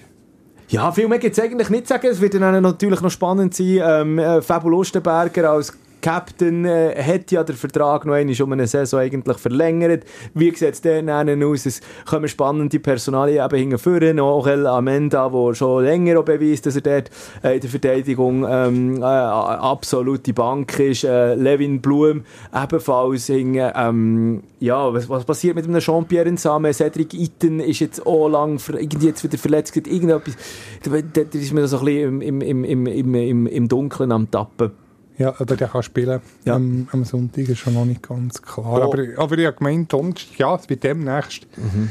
Ja, viel mehr gibt es eigentlich nicht zu sagen. Es wird dann natürlich noch spannend sein. Ähm, äh, Fabio Lustenberger als Captain äh, hat ja den Vertrag noch einmal um eine Saison eigentlich verlängert. Wie sieht es dann aus? Es kommen spannende Personalien eben hingeführen. Orel Amenda, der schon länger auch beweist, dass er dort äh, in der Verteidigung ähm, äh, absolute Bank ist. Äh, Levin Blum ebenfalls. Hinge, ähm, ja, was, was passiert mit einem Jean-Pierre Insame? Cedric Itten ist jetzt auch lang irgendwie jetzt wieder verletzt. Irgendetwas. Da, da ist man so ein bisschen im, im, im, im, im, im Dunkeln am Tappen. Ja, aber der kann spielen Ja. am, am Sonntag, ist schon noch nicht ganz klar. Oh. Aber, aber ich habe gemeint, Donnerstag, ja, es wird demnächst, Mhm.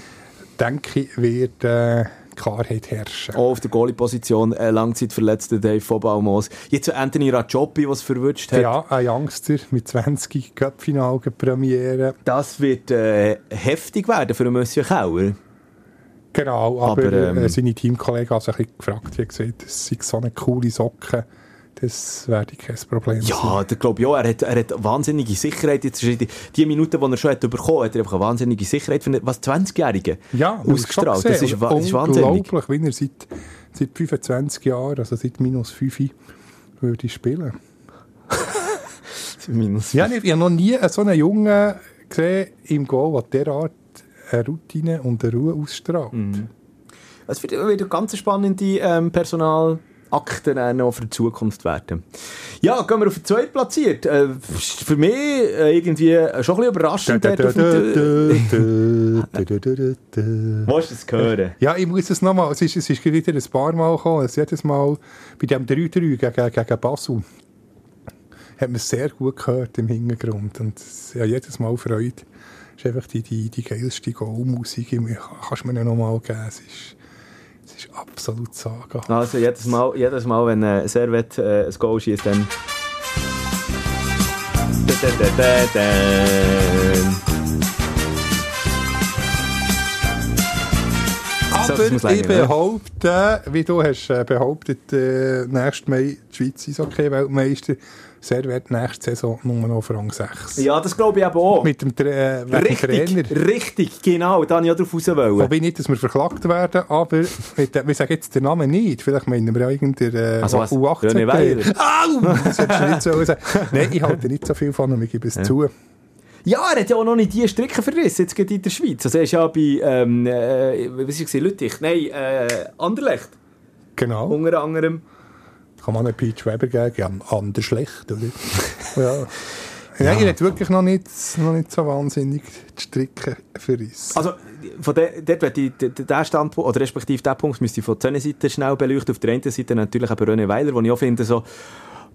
denke ich, wird äh, Klarheit herrschen. Auch auf der Goalie-Position äh, langzeitverletzter Dave Vobalmos. Jetzt so Anthony Rajopi, was verwünscht hat. Ja, ein Youngster mit 20 Cup-Final Premiere. Das wird äh, heftig werden für einen Monsieur Kauer. Genau, aber, Aber, ähm, äh, seine Teamkollegen haben sich gefragt, wie gesagt, das sind so eine coole Socke, das werde kein Problem. Ja, da glaube ich auch. Er hat, er hat wahnsinnige Sicherheit. Jetzt die, die Minuten, die er schon hat bekommen hat, er einfach eine wahnsinnige Sicherheit für einen, was 20-Jährigen Ja, ausgestrahlt. Das ist, das ist wahnsinnig. Unglaublich, wie er seit, seit 25 Jahren, also seit minus 5 würde spielen. Minus. Ja, ich habe noch nie so einen Jungen gesehen im Goal, der derart eine Routine und eine Ruhe ausstrahlt. Mhm. Es wird wieder ganz spannende ähm, Personalakten äh, noch für die Zukunft werden. Ja, gehen wir auf den zweiten platziert. Äh, für mich äh, irgendwie äh, schon ein bisschen überraschend. dem- Wo ist das gehören? Ja, ich muss es nochmal, es ist, es ist wieder ein paar Mal gekommen, es jedes Mal bei dem 3-3 gegen, gegen Basel hat man es sehr gut gehört im Hintergrund und es- ja, jedes Mal Freude. Es ist einfach die, die, die geilste Goal-Musik, Ich- kannst du mir noch mal geben, es ist, es ist absolut sagenhaft. Also jedes Mal, jedes Mal wenn äh, Servet äh, ein Goal schießt, dann... Da, da, da. So, das Aber ich behaupte, wie du hast äh, behauptet, äh, nächstes Mai die Schweiz ist okay Weltmeister. Servet nächste Saison nur noch auf Rang 6. Ja, das glaube ich eben auch. Mit dem, Tra äh, wegen dem Trainer. Richtig, richtig, genau. Da wollte ich auch drauf raus. wollen. Wobei nicht, dass wir verklagt werden, aber mit, der- wir sagen jetzt den Namen nicht. Vielleicht meinen wir ja irgendeinen äh, Also was? U18. René Weiler? Au! Das hättest du nicht so sagen. Nein, ich halte nicht so viel von ihm, ich gebe es zu. Ja, er hat ja auch noch nicht die Stricke verrissen, jetzt gerade in der Schweiz. Also er ist ja bei, ähm, äh, was war ich, Lüttich? Nein, äh, Anderlecht, Genau. unter anderem. Kann man einen Peach Weber geben? Ja, anders schlecht, oder? ja. Nein, ich hätte wirklich noch nicht, noch nicht so wahnsinnig die Stricke verrissen. Also, von der, dort ich, den- Standpunkt, oder respektive den Punkt, müsste ich von der Seite schnell beleuchten. Auf der einen Seite natürlich eben René Weiler, wo ich auch finde, so,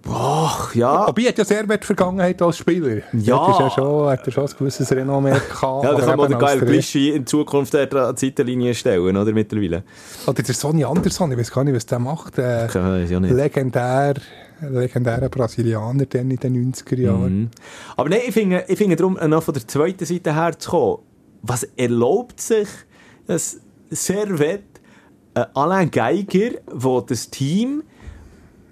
boah, ja. Aber ich hatte ja sehr weit Vergangenheit als Spieler. Ja. Dort ist ja schon, hat er schon ein gewisses Renommee gehabt. Ja, da kann man den geilen Glischi in Zukunft an die Seitenlinie stellen, oder, mittlerweile. Oder der Sonny Anderson, ich weiß gar nicht, was der macht. Äh, Ich weiß ja nicht. legendär, legendärer Brasilianer dann in den 90er Jahren. Mhm. Aber nein, ich finde, ich finde darum, noch von der zweiten Seite her zu kommen, was erlaubt sich das Servet äh, Alain Geiger, wo das Team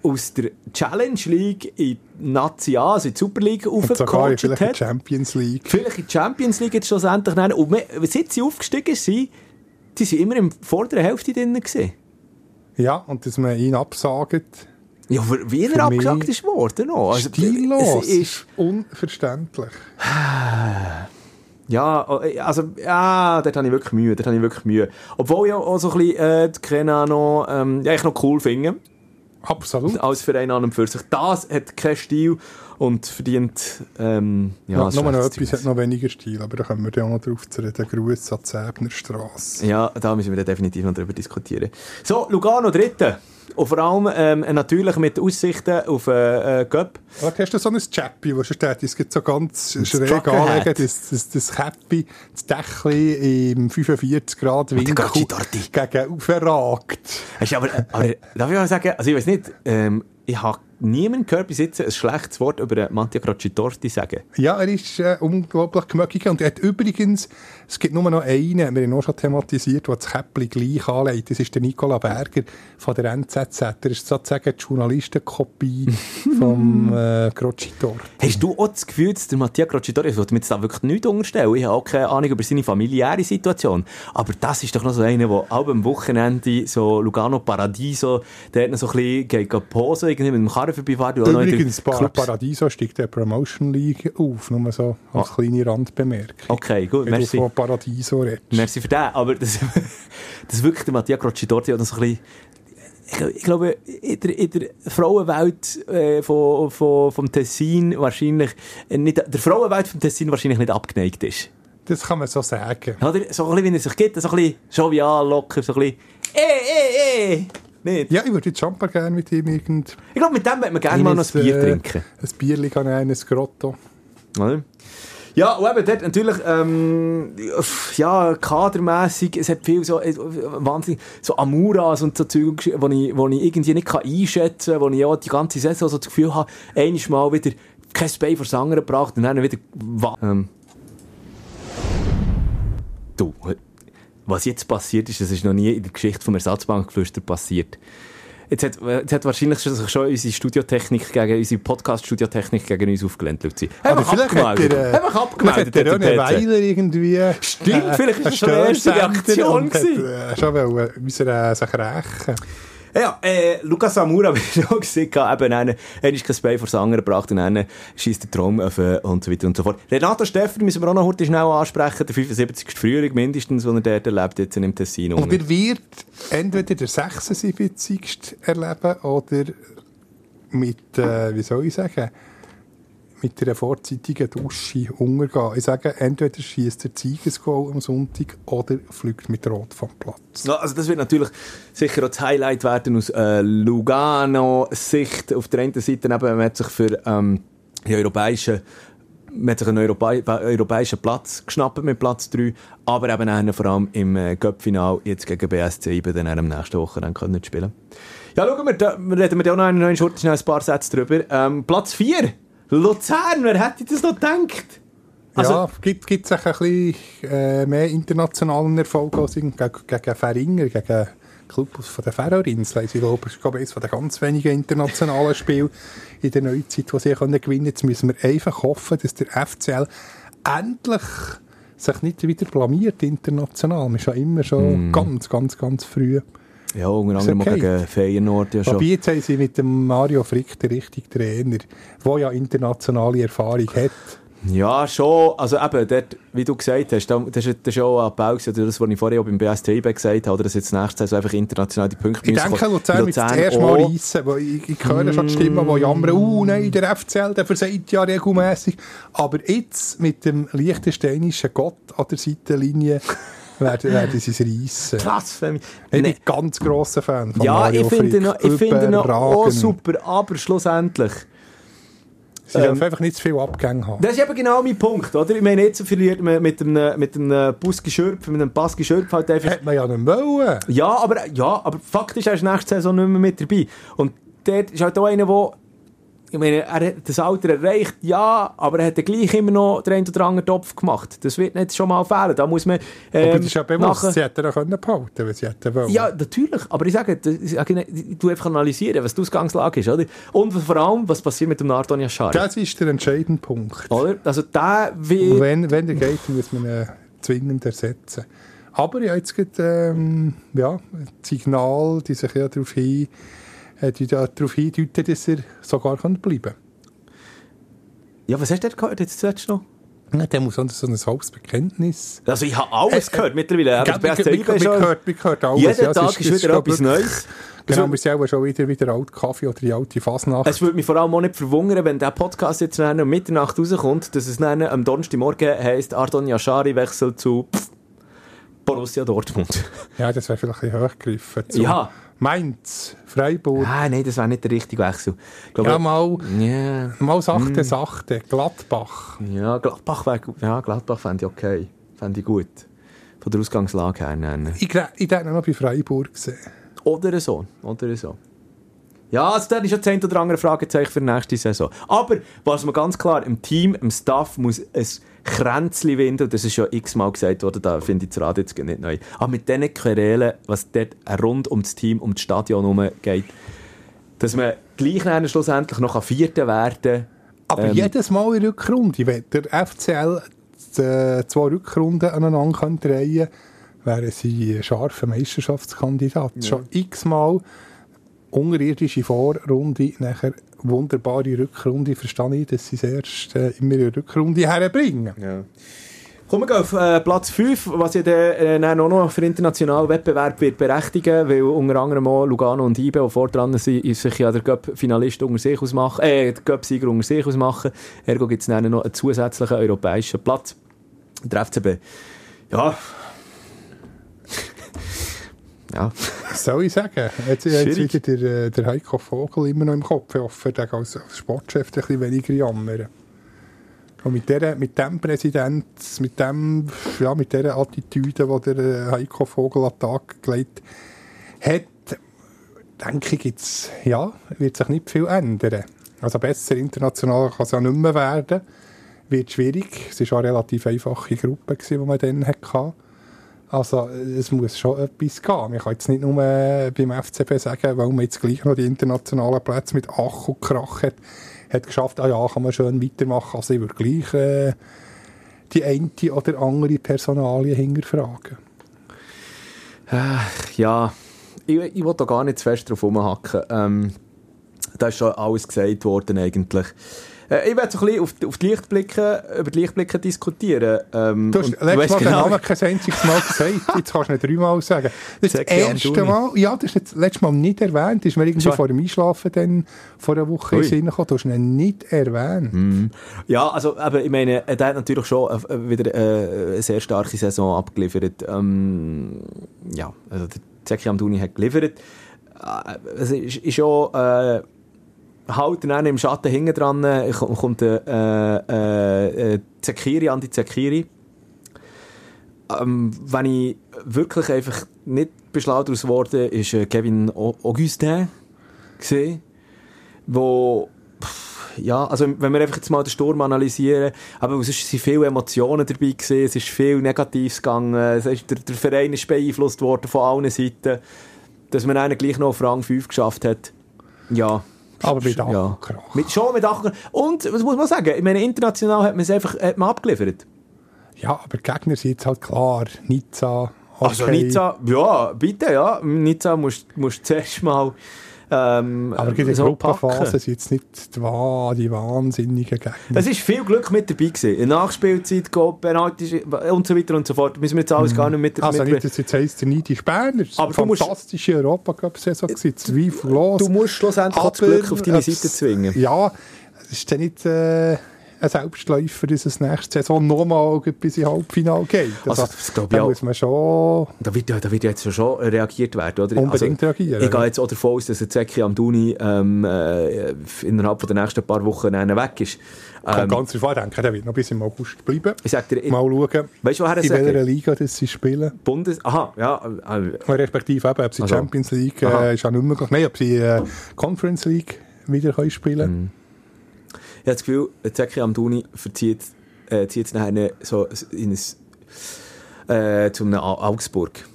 aus der Challenge League in die Nazi A, also in die Super League, aufgecoacht vielleicht in die hat. Champions League. Vielleicht in die Champions League jetzt schlussendlich. nennen. Und wir- seit sie aufgestiegen sind, die sind immer in der vorderen Hälfte drin gewesen. Ja, und dass man ihn absagt, Ja, aber wie er abgesagt ist worden. noch. Also, stillos, Es ist, unverständlich. Ja, also, ja, dort habe ich wirklich Mühe, dort habe ich wirklich Mühe. Obwohl ich auch so ein bisschen, äh, Kena noch, ähm, ja, ich noch cool finde, Absolut. als Verein an und für sich. Das hat keinen Stil und verdient, ähm, ja, nur noch etwas hat noch weniger Stil, aber da kommen wir ja auch noch drauf zu reden. Gruß an die Säbner Strasse. Ja, da müssen wir definitiv noch drüber diskutieren. So, Lugano, dritte. Und vor allem, ähm, natürlich mit Aussichten auf äh, äh, Göpp. Ja, hast du so ein Chappy, wo schon steht, es gibt so ganz schräg Trucker-Hat. anlegen, das, das, das Käppi, das Dächli im 45 Grad Winkel gegen verragt. Hast du aber, aber darf ich mal sagen, also ich weiß nicht, ähm, ich habe niemanden gehört bis jetzt ein schlechtes Wort über Mattia Crocitorti sagen. Ja, er ist äh, unglaublich gemöckig und er hat übrigens, es gibt nur noch einen, wir haben ihn auch schon thematisiert, der das Käppli gleich anlegt. Das ist der Nicola Berger von der NZZ. Er ist sozusagen die Journalistenkopie vom äh, Crocitor. Hast du auch das Gefühl, dass der Mattia Crocitorti, ich wollte mir jetzt da wirklich nichts unterstellen, ich habe auch keine Ahnung über seine familiäre Situation, aber das ist doch noch so einer, der auch am Wochenende so Lugano Paradiso, der hat noch so ein bisschen geht posen, irgendwie mit dem Karren in den Übrigens, Clubs. Paradiso steigt der Promotion League auf, nur so als kleine Randbemerkung. Okay, gut, Wenn du merci. von Paradiso redest. Merci für den, aber das, das wirklich der Mattia Crocitorti hat so ein bisschen ich, glaub- ich glaube, in der, in der Frauenwelt äh, von, von, vom Tessin wahrscheinlich äh, nicht, der Frauenwelt vom Tessin wahrscheinlich nicht abgeneigt ist. Das kann man so sagen. Oder? So ein bisschen, wie er sich gibt, so ein bisschen jovial, locker, so ein bisschen eh, eh, eh. Nicht? Ja, ich würde jetzt schon gerne mit ihm irgend... Ich glaube, mit dem wird man gerne mal noch ein Bier äh, trinken. Ein Bierli kann ich Grotto. Oder? Ja, und eben dort natürlich, ähm, ja, kadermässig, es hat viel so, äh, wahnsinnig, so Amuras und so Zeug, wo ich, wo ich irgendwie nicht kann einschätzen kann, wo ich ja die ganze Saison so das Gefühl habe, einiges Mal wieder kein Bein vor das andere gebracht und dann wieder, ähm, du, was jetzt passiert ist, das ist noch nie in der Geschichte vom Ersatzbankgeflüster passiert. Jetzt hat, jetzt hat wahrscheinlich schon unsere Studiotechnik gegen, unsere Podcast-Studiotechnik gegen uns aufgelehnt, Luzi. Aber vielleicht hat er, äh, Einfach abgemeldet. hat er der PC. Weiler irgendwie... äh, Stimmt, vielleicht ist das schon die erste Reaktion hat, äh, schon wollen, müssen, äh, sich rächen. Ja, äh, Lukas Samura, wie ich gesagt habe, eben einen, er ist kein Bein vor das andere gebracht und dann schießt der Traum auf äh, und so weiter und so fort. Renato Steffer müssen wir auch noch heute schnell ansprechen, der 75. Frühling mindestens, den er dort erlebt, jetzt im Tessin. Und er wird entweder der 76. erleben oder mit, äh, wie soll ich sagen, mit einer vorzeitigen Dusche untergehen. Ich sage, entweder schießt der Siegesgoal am Sonntag oder fliegt mit Rot vom Platz. Ja, also das wird natürlich sicher auch das Highlight werden aus äh, Lugano-Sicht. Auf der einen Seite eben, man hat sich für ähm, die europäischen man hat sich einen Europä europäischen Platz geschnappt mit Platz 3, aber eben auch vor allem im äh, Cup-Final jetzt gegen BSC eben dann am nächsten Woche dann können spielen. Ja, schauen wir, da reden wir da noch einen neuen Schurz, ein paar Sätze drüber. Ähm, Platz 4, Luzern, wer hätte das noch gedacht? Also- ja, gibt es ein bisschen äh, mehr internationalen Erfolg als gegen, gegen Feringer, gegen Club von der Ferrorinseln. Ich glaube, es ist eines von den ganz wenigen internationalen Spielen in der Neuzeit, die sie können gewinnen können. Jetzt müssen wir einfach hoffen, dass der FCL endlich sich nicht wieder blamiert international. Wir sind ja immer schon ganz, ganz, ganz früh. Ja, unter anderem okay. gegen Feyenoord ja schon. Wobei jetzt haben sie mit dem Mario Frick den richtigen Trainer, der ja internationale Erfahrung hat. Ja, schon. Also eben, dort, wie du gesagt hast, da- das ist, ist auch ein oder das, was ich vorher auch beim BSTIB gesagt habe, oder dass jetzt nächstes Jahr so einfach international die Punkte Ich denke. Luzern wird das erste Mal reissen, weil ich, ich höre schon die Stimmen, die jammern, uh, nein, der FCL, der versagt ja regelmässig. Aber jetzt mit dem liechtensteinischen Gott an der Seitenlinie werden, werden sie es reissen. Krass, Femi. Ich bin ein ganz grosser Fan von Ja, Mario ich finde noch, ich finde noch auch super, aber schlussendlich. Sie Ähm, dürfen einfach nicht zu viel Abgänge haben. Das ist eben genau mein Punkt, oder? Ich meine, jetzt verliert man mit einem, mit einem Buski Schürpf, mit einem Baski Schürpf halt einfach Hätte man ja nicht wollen. Ja, aber, ja, aber faktisch er ist nächste Saison nicht mehr mit dabei. Und dort ist halt auch einer, der, ich meine, er hat das Alter erreicht, ja, aber er hat dann gleich immer noch den einen oder anderen Topf gemacht. Das wird nicht schon mal fehlen. Da muss man, ähm, Aber das ist ja bewusst, nachher- sie hätten ihn können behalten wenn sie hätten wollen. ja, natürlich. Aber ich sage, tue einfach analysieren, was die Ausgangslage ist, oder? Und vor allem, was passiert mit dem Nardon Yashari, Das ist der entscheidende Punkt. oder? Also, der wird, wenn, wenn er geht, muss man ihn zwingend ersetzen. Aber ja, jetzt gibt ähm, ja, Signal, die sich ja darauf, hin, die da darauf hindeuten, dass er sogar bleiben kann. ja, was hast du gehört jetzt zuletzt noch? Ja, der muss so ein halbes Bekenntnis. Also, ich habe alles gehört mittlerweile. Aber Gell, der wir- BSC wir- wir ist schon- gehört- wir gehört alles. Jeden ja, Tag es ist wieder etwas Neues. Genau, Also- wir sind auch schon wieder, wieder alt Kaffee oder die alte Fasnacht. Es würde mich vor allem auch nicht verwundern, wenn der Podcast jetzt um Mitternacht rauskommt, dass es dann am Donnerstagmorgen heisst, Ardon Yashari wechselt zu Borussia Dortmund. ja, das wäre vielleicht ein bisschen hochgegriffen. Ja. Mainz, Freiburg. Ah, nein, das wäre nicht der richtige Wechsel. Glaube, Ja, mal, ja, mal sachte, Hm. sachte. Gladbach. ja, Gladbach wäre ja, Gladbach fände ich okay. Fände ich gut. Von der Ausgangslage her. nennen. Ich, ich hätte noch bei Freiburg gesehen. Oder so. Oder so. Ja, also da ist schon das ein oder andere Fragezeichen für die nächste Saison. Aber, was man ganz klar, im Team, im Staff muss ein Kränzchen winden, und das ist schon x-mal gesagt worden, da finde ich das Radio jetzt nicht neu. Aber mit diesen Querelen, was dort rund um das Team, um das Stadion herum geht, dass man gleich dann schlussendlich noch Vierter werden kann, Aber Ähm, jedes Mal in Rückrunde, wenn der FCL die, äh, zwei Rückrunden aneinander könnte drehen wären sie ein scharfer Meisterschaftskandidat. Schon x-mal unterirdische Vorrunde, nachher wunderbare Rückrunde. Verstehe ich, dass sie es erst äh, immer in Rückrunde herbringen. Ja. Kommen wir auf äh, Platz 5, was ja dann, äh, auch noch für internationalen Wettbewerb wird berechtigen, weil unter anderem auch Lugano und Ibe, die vor dran sind, sich ja der Cup-Finalist unter sich ausmachen, äh, der Cup-Sieger unter sich ausmachen. Ergo gibt es dann noch einen zusätzlichen europäischen Platz. Der FCB, ja... ja, soll ich sagen? Jetzt, jetzt wieder der, äh, der Heiko Vogel immer noch im Kopf. Ich hoffe, der kann als, Sportchef ein bisschen weniger jammern. Und mit, der, mit dem Präsident, mit, dem, ja, mit dieser Attitüde, die der äh, Heiko Vogel an den Tag gelegt hat, denke ich, gibt's, ja, wird sich nicht viel ändern. Also besser international kann es ja nicht mehr werden. Wird schwierig. Es war eine relativ einfache Gruppe, die man dann hatte. Also, es muss schon etwas gehen. Man kann jetzt nicht nur äh, beim FCB sagen, weil man jetzt gleich noch die internationalen Plätze mit Ach und Krach hat, hat geschafft, ah ja, kann man schön weitermachen. Also, ich würde gleich äh, die eine oder andere Personalie hinterfragen. Äh, ja, ich, ich will da gar nicht zu fest drauf rumhacken. Ähm, da ist schon alles gesagt worden eigentlich. Äh, ich werde so ein bisschen auf, auf die Lichtblicke, über die Lichtblicke diskutieren. Ähm, du hast letztes Mal weißt den Namen kein einziges Mal gesagt. Jetzt kannst du nicht dreimal sagen. Das ist das erste. Mal, ja, das ist das letzte Mal nicht erwähnt. Das ist mir irgendwie vor dem Einschlafen dann vor einer Woche in Ui. den Sinn gekommen. Du hast ihn nicht erwähnt. Ja, also aber ich meine, der hat natürlich schon äh, wieder äh, eine sehr starke Saison abgeliefert. Ähm, ja, also der Zeki Amdouni hat geliefert. Äh, Es ist, ist schon äh, halt dann im Schatten hinten dran äh, kommt der äh, äh, Zekiri, Andi Zekiri. Ähm, wenn ich wirklich einfach nicht beschlau daraus geworden ist äh, Kevin Au- Augustin gesehen, wo ja, also wenn wir einfach jetzt mal den Sturm analysieren, aber es sind viele Emotionen dabei gewesen, es ist viel Negatives gegangen, es ist, der, der Verein ist beeinflusst worden von allen Seiten, dass man einen gleich noch auf Rang 5 geschafft hat, ja. Aber mit Ach ja. Mit, schon mit Ach Und, was muss man sagen, ich meine, international hat man es einfach hat man abgeliefert. Ja, aber die Gegner sind jetzt halt klar. Nizza, okay. Also Nizza, ja, bitte, ja, Nizza musst du zuerst mal ähm, Aber in der so Gruppenphase sind jetzt nicht die, die wahnsinnigen Gegner. Es ist viel Glück mit dabei gewesen. In Nachspielzeit, Penalty und so weiter und so fort. Müssen wir jetzt alles gar nicht mit, Also mit nicht, dass jetzt heisst, der war Aber du eine musst- fantastische Europacup-Saison, gewesen, zweifellos. Du musst schlussendlich auch das Aber Glück auf deine Seite zwingen. Ja, es ist dann nicht äh, ein Selbstläufer, dass es nächste Saison nochmal bis ins Halbfinale geht. Also, das glaub ich da auch. muss man schon Da wird, ja- da wird ja jetzt schon reagiert werden, oder? unbedingt reagieren. Ich gehe jetzt auch davon aus, dass der Zeki Amdouni ähm, äh, innerhalb der nächsten paar Wochen weg ist. Ähm, ganz drauf an, denke, der wird noch bis im August bleiben. ich sag dir, ich, Mal schauen, weißt du, woher in welcher? Liga das sie spielen. Bundes... Aha, ja. Äh, Respektive eben, ob sie Also, Champions League äh, ist auch nicht möglich. Nein, ob sie äh, Conference League wieder können spielen Mhm. Ich habe das Gefühl, der Zeki Amdouni verzieht, äh, zieht es nachher so in ein, äh, zu einem Au- Augsburg.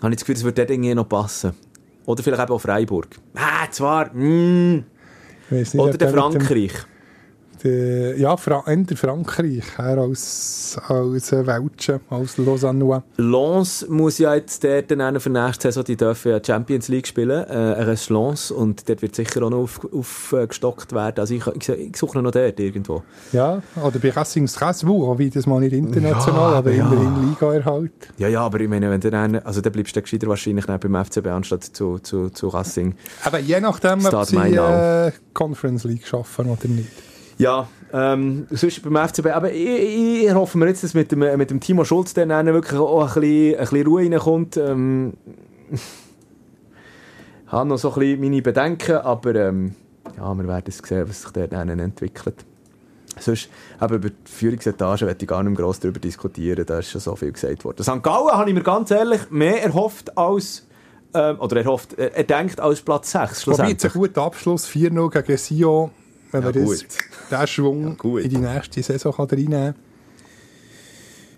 Habe ich das Gefühl, das würde dort irgendwie noch passen. Oder vielleicht eben auch Freiburg. Ah, zwar, mm, nicht, oder der der mit dem- Frankreich. Der, ja, Fra eher Frankreich, her als, als äh, Welschen, als Lausannois. Lens muss ja jetzt dort dann für nächste Saison, die dürfen ja Champions League spielen, äh, Lens, und dort wird sicher auch noch aufgestockt auf, äh, gestockt werden. Also ich, ich, ich suche noch dort irgendwo. Ja, oder bei Racing Strasbourg, wie das mal nicht international, Ja, aber ja. immerhin Liga-Erhalt. Ja, ja, aber ich meine, wenn du dann, also dann bleibst du gescheiter wahrscheinlich dann beim FCB anstatt zu, zu, zu Racing. Aber je nachdem, ob Stade sie äh, Conference League schaffen oder nicht. Ja, ähm, sonst beim FCB, aber ich, ich, hoffe mir jetzt, dass mit dem, mit dem Timo Schulz dann wirklich auch ein bisschen, ein bisschen Ruhe reinkommt. Ähm, ich habe noch so ein bisschen meine Bedenken, aber ähm, ja, wir werden es sehen, was sich dort dann entwickelt. Sonst, eben über die Führungsetage werde ich gar nicht mehr gross darüber diskutieren, da ist schon so viel gesagt worden. St. Gallen habe ich mir ganz ehrlich mehr erhofft als, ähm, oder erhofft, äh, erdenkt als Platz 6 Wobei jetzt schlussendlich. ein guter Abschluss, 4-0 gegen Sion, wenn Ja, man das, den Schwung Ja, gut. in die nächste Saison kann reinnehmen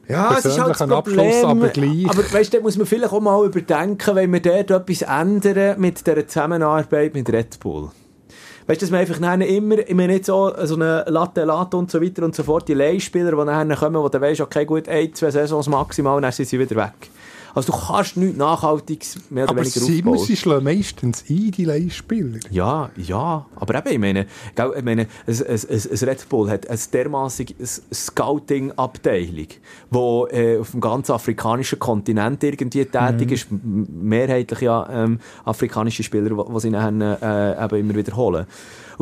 Ja, es ist halt Abschluss, Problem. aber gleich. Aber weißt, muss man vielleicht auch mal überdenken, wenn wir dort etwas ändern mit dieser Zusammenarbeit mit Red Bull. Weißt du, dass man einfach nachher immer, ich meine nicht so, so eine Latte Latte und so weiter und so fort, die Leihspieler, die nachher kommen, wo du weißt, okay, gut, ein, zwei Saisons maximal, und dann sind sie wieder weg. Also du kannst nichts Nachhaltiges mehr oder Aber weniger sie, aufbauen. sie schlagen meistens ein, die Leihspieler. Ja, ja, aber eben, ich meine, gell, ich meine ein, ein, ein, Red Bull hat eine dermassige Scouting-Abteilung, die äh, auf dem ganzen afrikanischen Kontinent irgendwie tätig ist, M- mehrheitlich ja ähm, afrikanische Spieler, die sie nachher äh, eben immer wiederholen.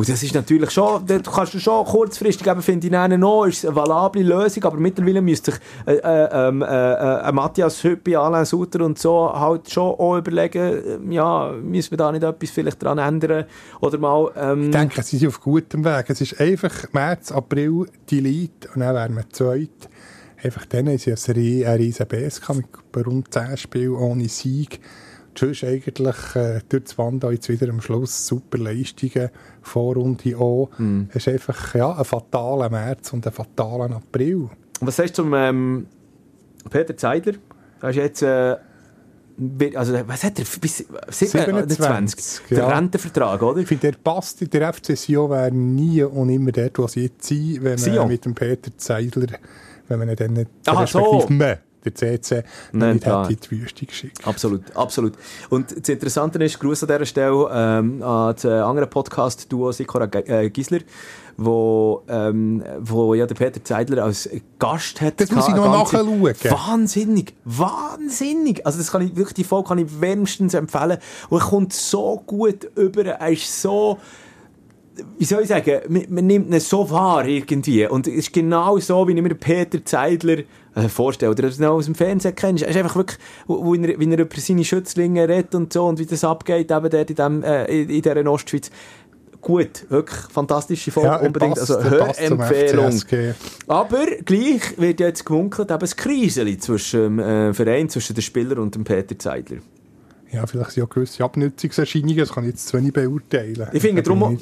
Und das ist natürlich schon, da kannst du schon kurzfristig, eben, finde ich, nachher noch, ist eine valable Lösung, aber mittlerweile müsste sich äh, äh, ähm, äh, äh, Matthias Hüppi, Alain Sutter und so halt schon auch überlegen, äh, ja, müssen wir da nicht etwas vielleicht dran ändern oder mal, ähm, Ich denke, sie sind auf gutem Weg. Es ist einfach März, April die Leute und dann wären wir zweit. Einfach dann ist ja eine rie- eine riesen BSK mit rund 10 Spielen ohne Sieg. Sonst eigentlich äh, durch das Wand jetzt wieder am Schluss super Leistungen, Vorrunde auch. Mhm. Es ist einfach ja, ein fataler März und ein fataler April. was sagst du zum ähm, Peter Zeidler? Er ist jetzt, äh, also, was hat er, bis 27? 27, Der ja. Rentenvertrag, oder? Ich finde, der passt in der FC Sion wäre nie und immer dort, wo sie jetzt sind, wenn man Sion? mit dem Peter Zeidler, wenn man ihn dann nicht, Aha, respektive so. man, der CC, Nein, nicht klar. hätte in die Wüste geschickt. Absolut, absolut. Und das Interessante ist, Gruß an dieser Stelle ähm, an das äh, andere Podcast-Duo Sikora äh, Gisler, wo, ähm, wo ja der Peter Zeidler als Gast hat. Das muss ich noch nachschauen. Wahnsinnig, wahnsinnig. Also das kann ich wirklich, die Folge kann ich wärmstens empfehlen. Und er kommt so gut über, er ist so wie soll ich sagen, man, man nimmt ihn so wahr irgendwie. Und es ist genau so, wie ich mir Peter Zeidler äh, vorstelle, oder das noch aus dem Fernsehen kennst. Er ist einfach wirklich, wo, er, wie er über seine Schützlinge redet und so und wie das abgeht, eben dort in, dem, äh, in, in dieser Ostschweiz. Gut, wirklich fantastische Folge, er unbedingt. passt- also Hörempfehlung. Aber gleich wird jetzt gemunkelt, eben das Kriseli zwischen dem äh, Verein, zwischen den Spielern und dem Peter Zeidler. Ja, vielleicht sind ja gewisse Abnutzungserscheinungen, das kann ich jetzt zu wenig beurteilen. Ich finde darum,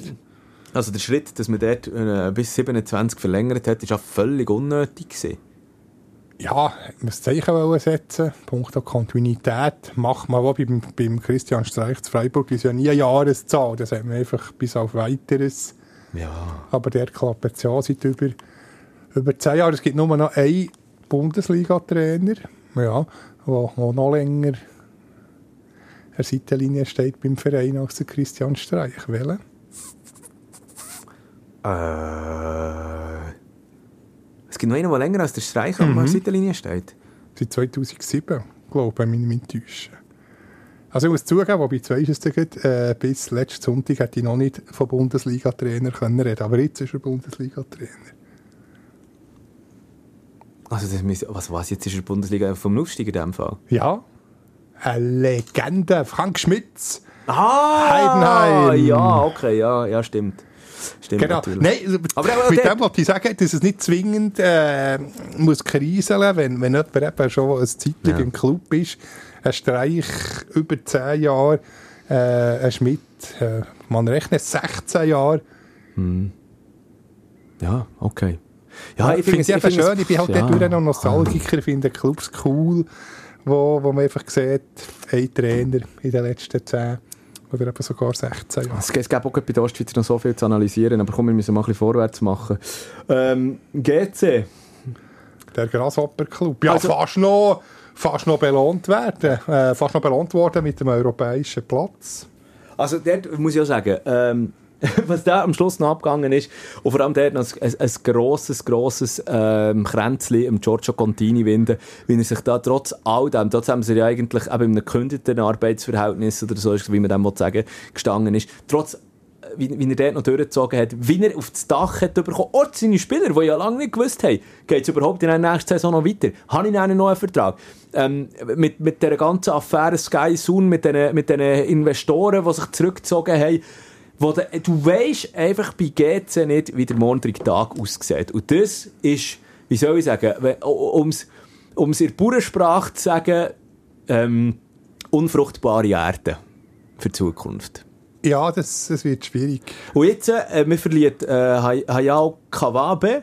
also der Schritt, dass man dort äh, bis 27 verlängert hat, ist auch völlig unnötig gewesen. Ja, man muss Zeichen setzen. Punkt der Kontinuität. Macht man auch beim, beim Christian Streich zu Freiburg ist ja nie eine Jahreszahl. Das hat man einfach bis auf weiteres. Ja. Aber der klappt jetzt ja seit über, über zehn Jahren. Es gibt nur noch einen Bundesliga-Trainer, ja, der noch länger an der Seitenlinie steht beim Verein als der Christian Streich. Welcher? Äh, es gibt noch einen, der länger als der Streich an der Seitenlinie steht. Seit 2007, glaube ich, wenn mich nicht täuschen. Also ich muss zugeben, wobei zwei ist es äh, bis letzten Sonntag hätte ich noch nicht von Bundesliga-Trainer können reden aber jetzt ist er Bundesliga-Trainer. Also das müssen, was, was jetzt ist er Bundesliga vom Aufstieg in dem Fall? Ja, eine Legende, Frank Schmitz. Ah, Heidenheim. ja, okay, ja, ja, stimmt. Stimmt Genau. natürlich. Nein, Aber auch mit dem wollte ich sagen, dass es nicht zwingend äh, muss kriseln, wenn, wenn jemand eben schon ein Zeitchen Ja. im Club ist. Ein Streich über 10 Jahre, äh, ein Schmidt, äh, man rechnet 16 Jahre. Ja, okay. Ja, ich finde es einfach schön, ich bin halt ja. dort noch Nostalgiker, ich finde Clubs cool, wo, wo man einfach sieht, ein Trainer in den letzten 10 oder eben sogar 16 Jahren. Es, es gäbe auch bei der Ostschweiz noch so viel zu analysieren, aber komm, wir müssen mal ein bisschen vorwärts machen. Ähm, GC. Der Grasshopper Club. Ja, Also- fast, noch, fast noch belohnt werden. Äh, fast noch belohnt worden mit dem europäischen Platz. Also dort muss ich auch sagen, ähm, was da am Schluss noch abgegangen ist, und vor allem dort noch ein, ein, ein grosses, grosses ähm, Kränzchen im Giorgio Contini winden, wie er sich da trotz all dem, trotz dem er ja eigentlich eben in einem gekündigten Arbeitsverhältnis oder so, wie man dem sagen gestanden ist, trotz äh, wie, wie er dort noch durchgezogen hat, wie er auf das Dach hat bekommen, auch seine Spieler, die ja lange nicht gewusst haben, geht es überhaupt in der nächsten Saison noch weiter? Habe ich einen neuen Vertrag? Ähm, mit, mit der ganzen Affäre Sky Sun, mit den, mit den Investoren, die sich zurückgezogen haben, wo de, du weisst einfach bei GC nicht, wie der morgige Tag aussieht. Und das ist, wie soll ich sagen, um es in der Bauernsprache zu sagen, ähm, unfruchtbare Erde für die Zukunft. Ja, das, das wird schwierig. Und jetzt, äh, wir verlieren äh, Hay- Hayao Kawabe.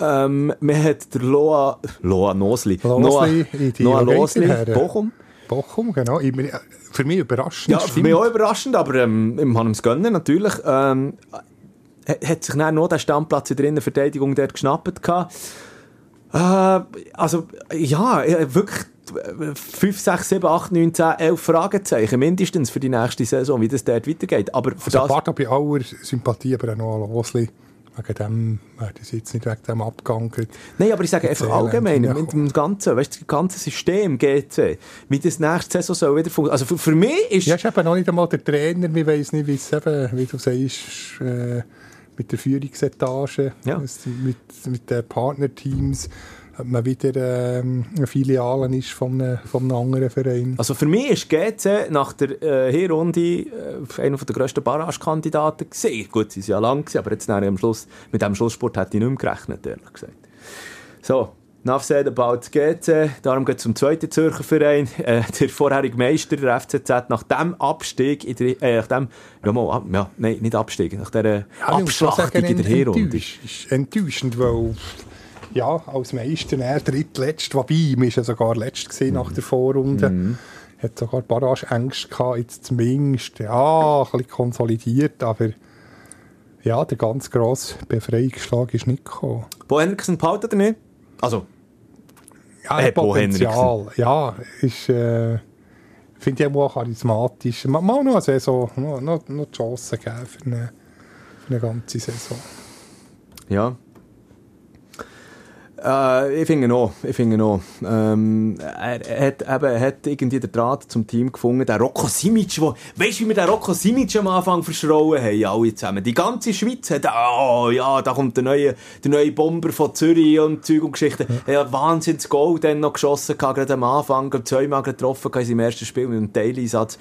Ähm, man hat der Loa, Loa Nosli. Losli in die Noah Losli. Bochum. Bochum, genau. Äh, für mich überraschend. Ja, für mich auch überraschend, aber ähm, im Hanem gönnen natürlich. Ähm, hat sich dann noch der Stammplatz in der Innenverteidigung dort geschnappt gehabt. Äh, also, ja, äh, wirklich 5, 6, 7, 8, 9, 10, 11 Fragezeichen mindestens für die nächste Saison, wie das dort weitergeht. Aber für Also das... Part bei aller Sympathie, aber auch noch Losli. Wegen dem wäre das jetzt nicht wegen dem abgegangen. Nein, aber ich sage einfach allgemein, mit dem ganzen, weißt, das ganze System GC, wie das nächste Saison soll wieder funktionieren. Also für, für mich ist... Ja, ist eben noch nicht einmal der Trainer. Wir weiss nicht, wie es eben, wie du sagst, äh, mit der Führungsetage, Ja. mit, mit den Partnerteams, ob man wieder ähm, eine Filiale ist von einem, von einem anderen Verein. Also für mich ist GC nach der äh, Hinrunde äh, einer der grössten Barrage-Kandidaten gewesen. Gut, sie sind ja lang gewesen, aber jetzt am Schluss, mit dem Schlusssport hätte ich nicht mehr gerechnet, ehrlich gesagt. So, enough said about GC. Darum geht es zum zweiten Zürcher Verein. Äh, der vorherige Meister, der FCZ, nach dem Abstieg, in der, äh, nach dem, ja, mal, ab, ja, nein, nicht Abstieg, nach dieser Ja, Abschlachtung in der Hinrunde. ist enttäuschend, weil ja, als Meister, er drittletzt, wobei, wir ja sogar letzt gesehen nach der Vorrunde. Mhm. Hat sogar Barrage-Ängste gehabt, jetzt zumindest, ja, ein bisschen konsolidiert, aber ja, der ganz grosse Befreiungsschlag ist nicht gekommen. Bo Henriksen behalten oder nicht? Also, Ja, Äh, hat Bo Potenzial. Ja, ist, äh, finde ich auch charismatisch. Mal, mal noch eine Saison, noch, noch, noch die Chance geben für eine, für eine ganze Saison. ja. Äh, ich finde noch, ich finde noch. Ähm, er, er, hat, eben, er hat irgendwie den Draht zum Team gefunden. Der Rocco Simic, wo, weißt du, wie wir den Rocco Simic am Anfang verschrauen haben, alle zusammen. Die ganze Schweiz hat, oh ja, da kommt der neue, der neue Bomber von Zürich und Zeug und Geschichten. Er hat wahnsinns Goal dann noch geschossen, gerade am Anfang, zweimal getroffen in seinem ersten Spiel mit einem Teileinsatz.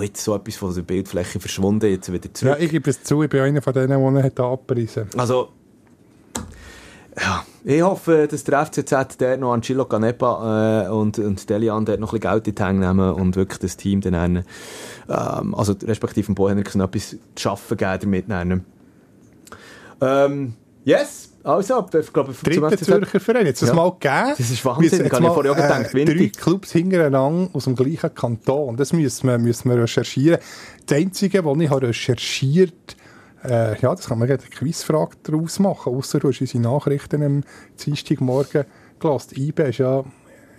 Jetzt so etwas von der Bildfläche verschwunden, jetzt wieder zurück. Ja, ich gebe es zu, ich bin einer von denen, die ihn hat abgerissen Also, ja, ich hoffe, dass der FCZ dort noch Angelo Canepa äh, und, und Delian dort noch ein bisschen Geld in die Hände nehmen und wirklich das Team dann einen, ähm, also respektive dem Bo Henriksen etwas zu schaffen geben damit. Dann. Ähm, yes, also, ich glaube, Dritter Zürcher Verein, jetzt das Ja. mal gegeben. Das ist Wahnsinn, ich habe mal, vorher auch gedacht, Winti. Drei Clubs hintereinander aus dem gleichen Kanton. Das müssen wir, müssen wir recherchieren. Das Einzige, was ich habe recherchiert äh, ja, das kann man gerade eine Quizfrage daraus machen, ausser du hast unsere Nachrichten am Dienstagmorgen gelassen. IBE ist ja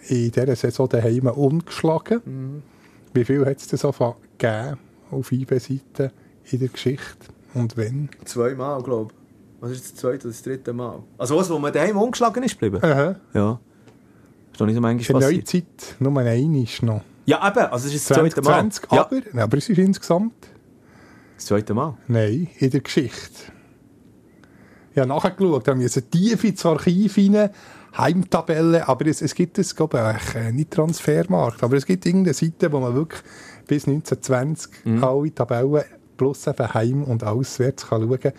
in dieser Saison daheim ungeschlagen. Mhm. Wie viel hat es denn so gegeben auf IBE-Seite in der Geschichte und wenn? zweimal, glaube ich. Was ist das zweite oder das dritte Mal? Also was, wo man daheim ungeschlagen ist geblieben? Aha. Ja. Ist doch nicht so In manchmal der passiert. Neuzeit nur ein ist noch. Ja, eben, also es ist das zweite Mal. 2020, Ja, aber, Nein, aber es ist insgesamt, das zweite Mal. nein, in der Geschichte. Ich habe nachgeschaut, da müssen tief ins Archiv rein, Heimtabelle, aber es, es gibt es, glaube ich, äh, nicht Transfermarkt, aber es gibt irgendeine Seite, wo man wirklich bis 1920 Mhm. alle Tabellen plus eben Heim- und Auswärts kann schauen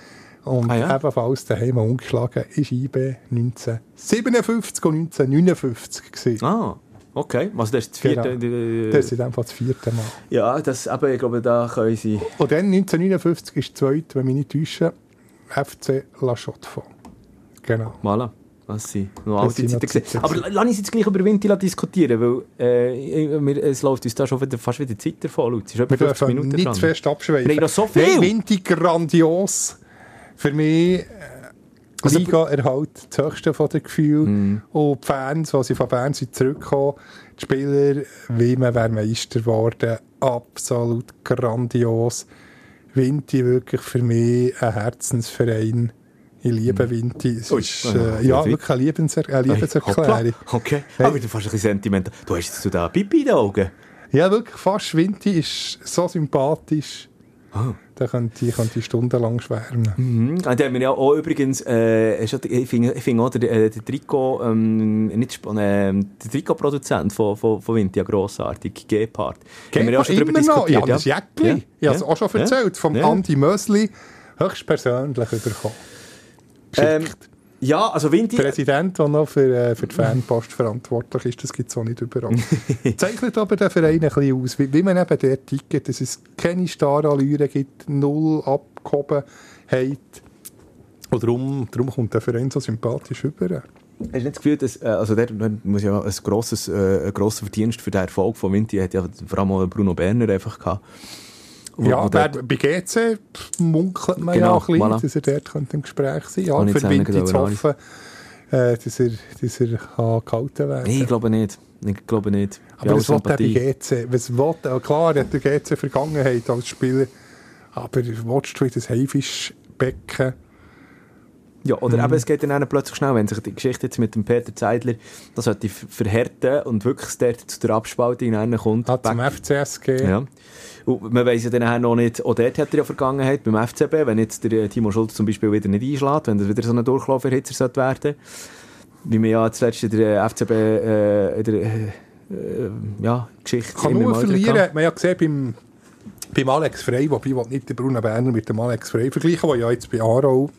Und Ah ja? ebenfalls daheim ungeschlagen ist IB 1957 und 1959 gewesen. Ah, okay. Also das ist das vierte. Genau. Das ist in dem Fall das vierte Mal. ja, das, aber ich glaube, da können sie... Und dann 1959 ist zweit, wenn mich nicht täusche, FC La Chaux-de-Fonds. Genau. Voilà. Das sind noch alte Zeiten. Zeiten Aber lass uns jetzt gleich über Vinti diskutieren, weil äh, wir, es läuft uns da schon wieder, fast wieder Zeit davon. Lutz. Wir 50 dürfen Minuten nicht dran. zu fest abschweifen. Wir haben noch so viel. Nein, Vinti grandios. Für mich äh, Also- Liga erhält das höchste von den Gefühlen. Mhm. Und die Fans, die sie von Bern sind zurückgekommen, die Spieler, wie man wäre Meister geworden, absolut grandios. Vinti wirklich für mich ein Herzensverein. Ich liebe Vinti. Es Mhm. Ist Ah, äh, ja, wirklich eine, Liebenser eine Liebeserklärung. Okay, Hey. aber du fast ein bisschen sentimental. Du hast jetzt da Pipi in den Augen. Ja, wirklich fast. Vinti ist so sympathisch. Ah. Da könnte ich, könnte ich stundenlang schwärmen. Mhm. Und da haben wir ja auch übrigens, äh, ich finde ich finde auch der, äh, der Trikot, ähm, nicht Sp- äh, der Trikotproduzent von, von, von Vinti, ja grossartig, Gepard. Haben wir ja auch schon darüber diskutiert. Ja, das Jäckli. Ja. Ich habe es Ja. auch schon erzählt. Vom Ja. Andi Mösli höchstpersönlich bekommen. Ähm, Geschickt. Ja, also Vinti... Der Präsident, der noch für, äh, für die Fanpost verantwortlich ist, das gibt es auch nicht überall. Zeichnet aber den Verein ein bisschen aus, wie, wie man eben dort tickt, dass es keine Starallüre gibt, null Abgehobenheit. Und darum, darum kommt der Verein so sympathisch rüber. Hast du nicht das Gefühl, dass, äh, also der, der muss ja ein grosses, äh, ein grosser Verdienst für den Erfolg von Vinti hat ja vor allem Bruno Berner einfach gehabt. Ja, dort- bei GC munkelt man Genau, ja ein bisschen, voilà. dass er dort könnte im Gespräch sein Kann Ja, für Winter zu hoffen, äh, dass er, dass er kann gehalten werden Nee, ich glaube nicht. Ich glaube nicht. Aber was will der bei. GC? Was will der? Klar, er hat der GC Vergangenheit als Spieler. Aber willst du in das Haifischbecken? Ja, oder Mhm. eben, es geht dann plötzlich schnell, wenn sich die Geschichte jetzt mit dem Peter Zeidler, das sollte ver- verhärten und wirklich dort zu der Abspaltung kommt. Ah, zum FCSG. Ja. Und man weiss ja dann auch noch nicht, auch dort hat er ja Vergangenheit beim FCB, wenn jetzt der äh, Timo Schulz zum Beispiel wieder nicht einschlägt, wenn das wieder so ein Durchlauferhitzer sollte werden wie wir ja zuletzt in der FCB äh, in der äh, äh, ja, Geschichte Kann immer nur verlieren, wieder hat man ja gesehen beim, beim Alex Frey, wobei ich nicht den Bruno Berner mit dem Alex Frey vergleichen, der ja jetzt bei Aarau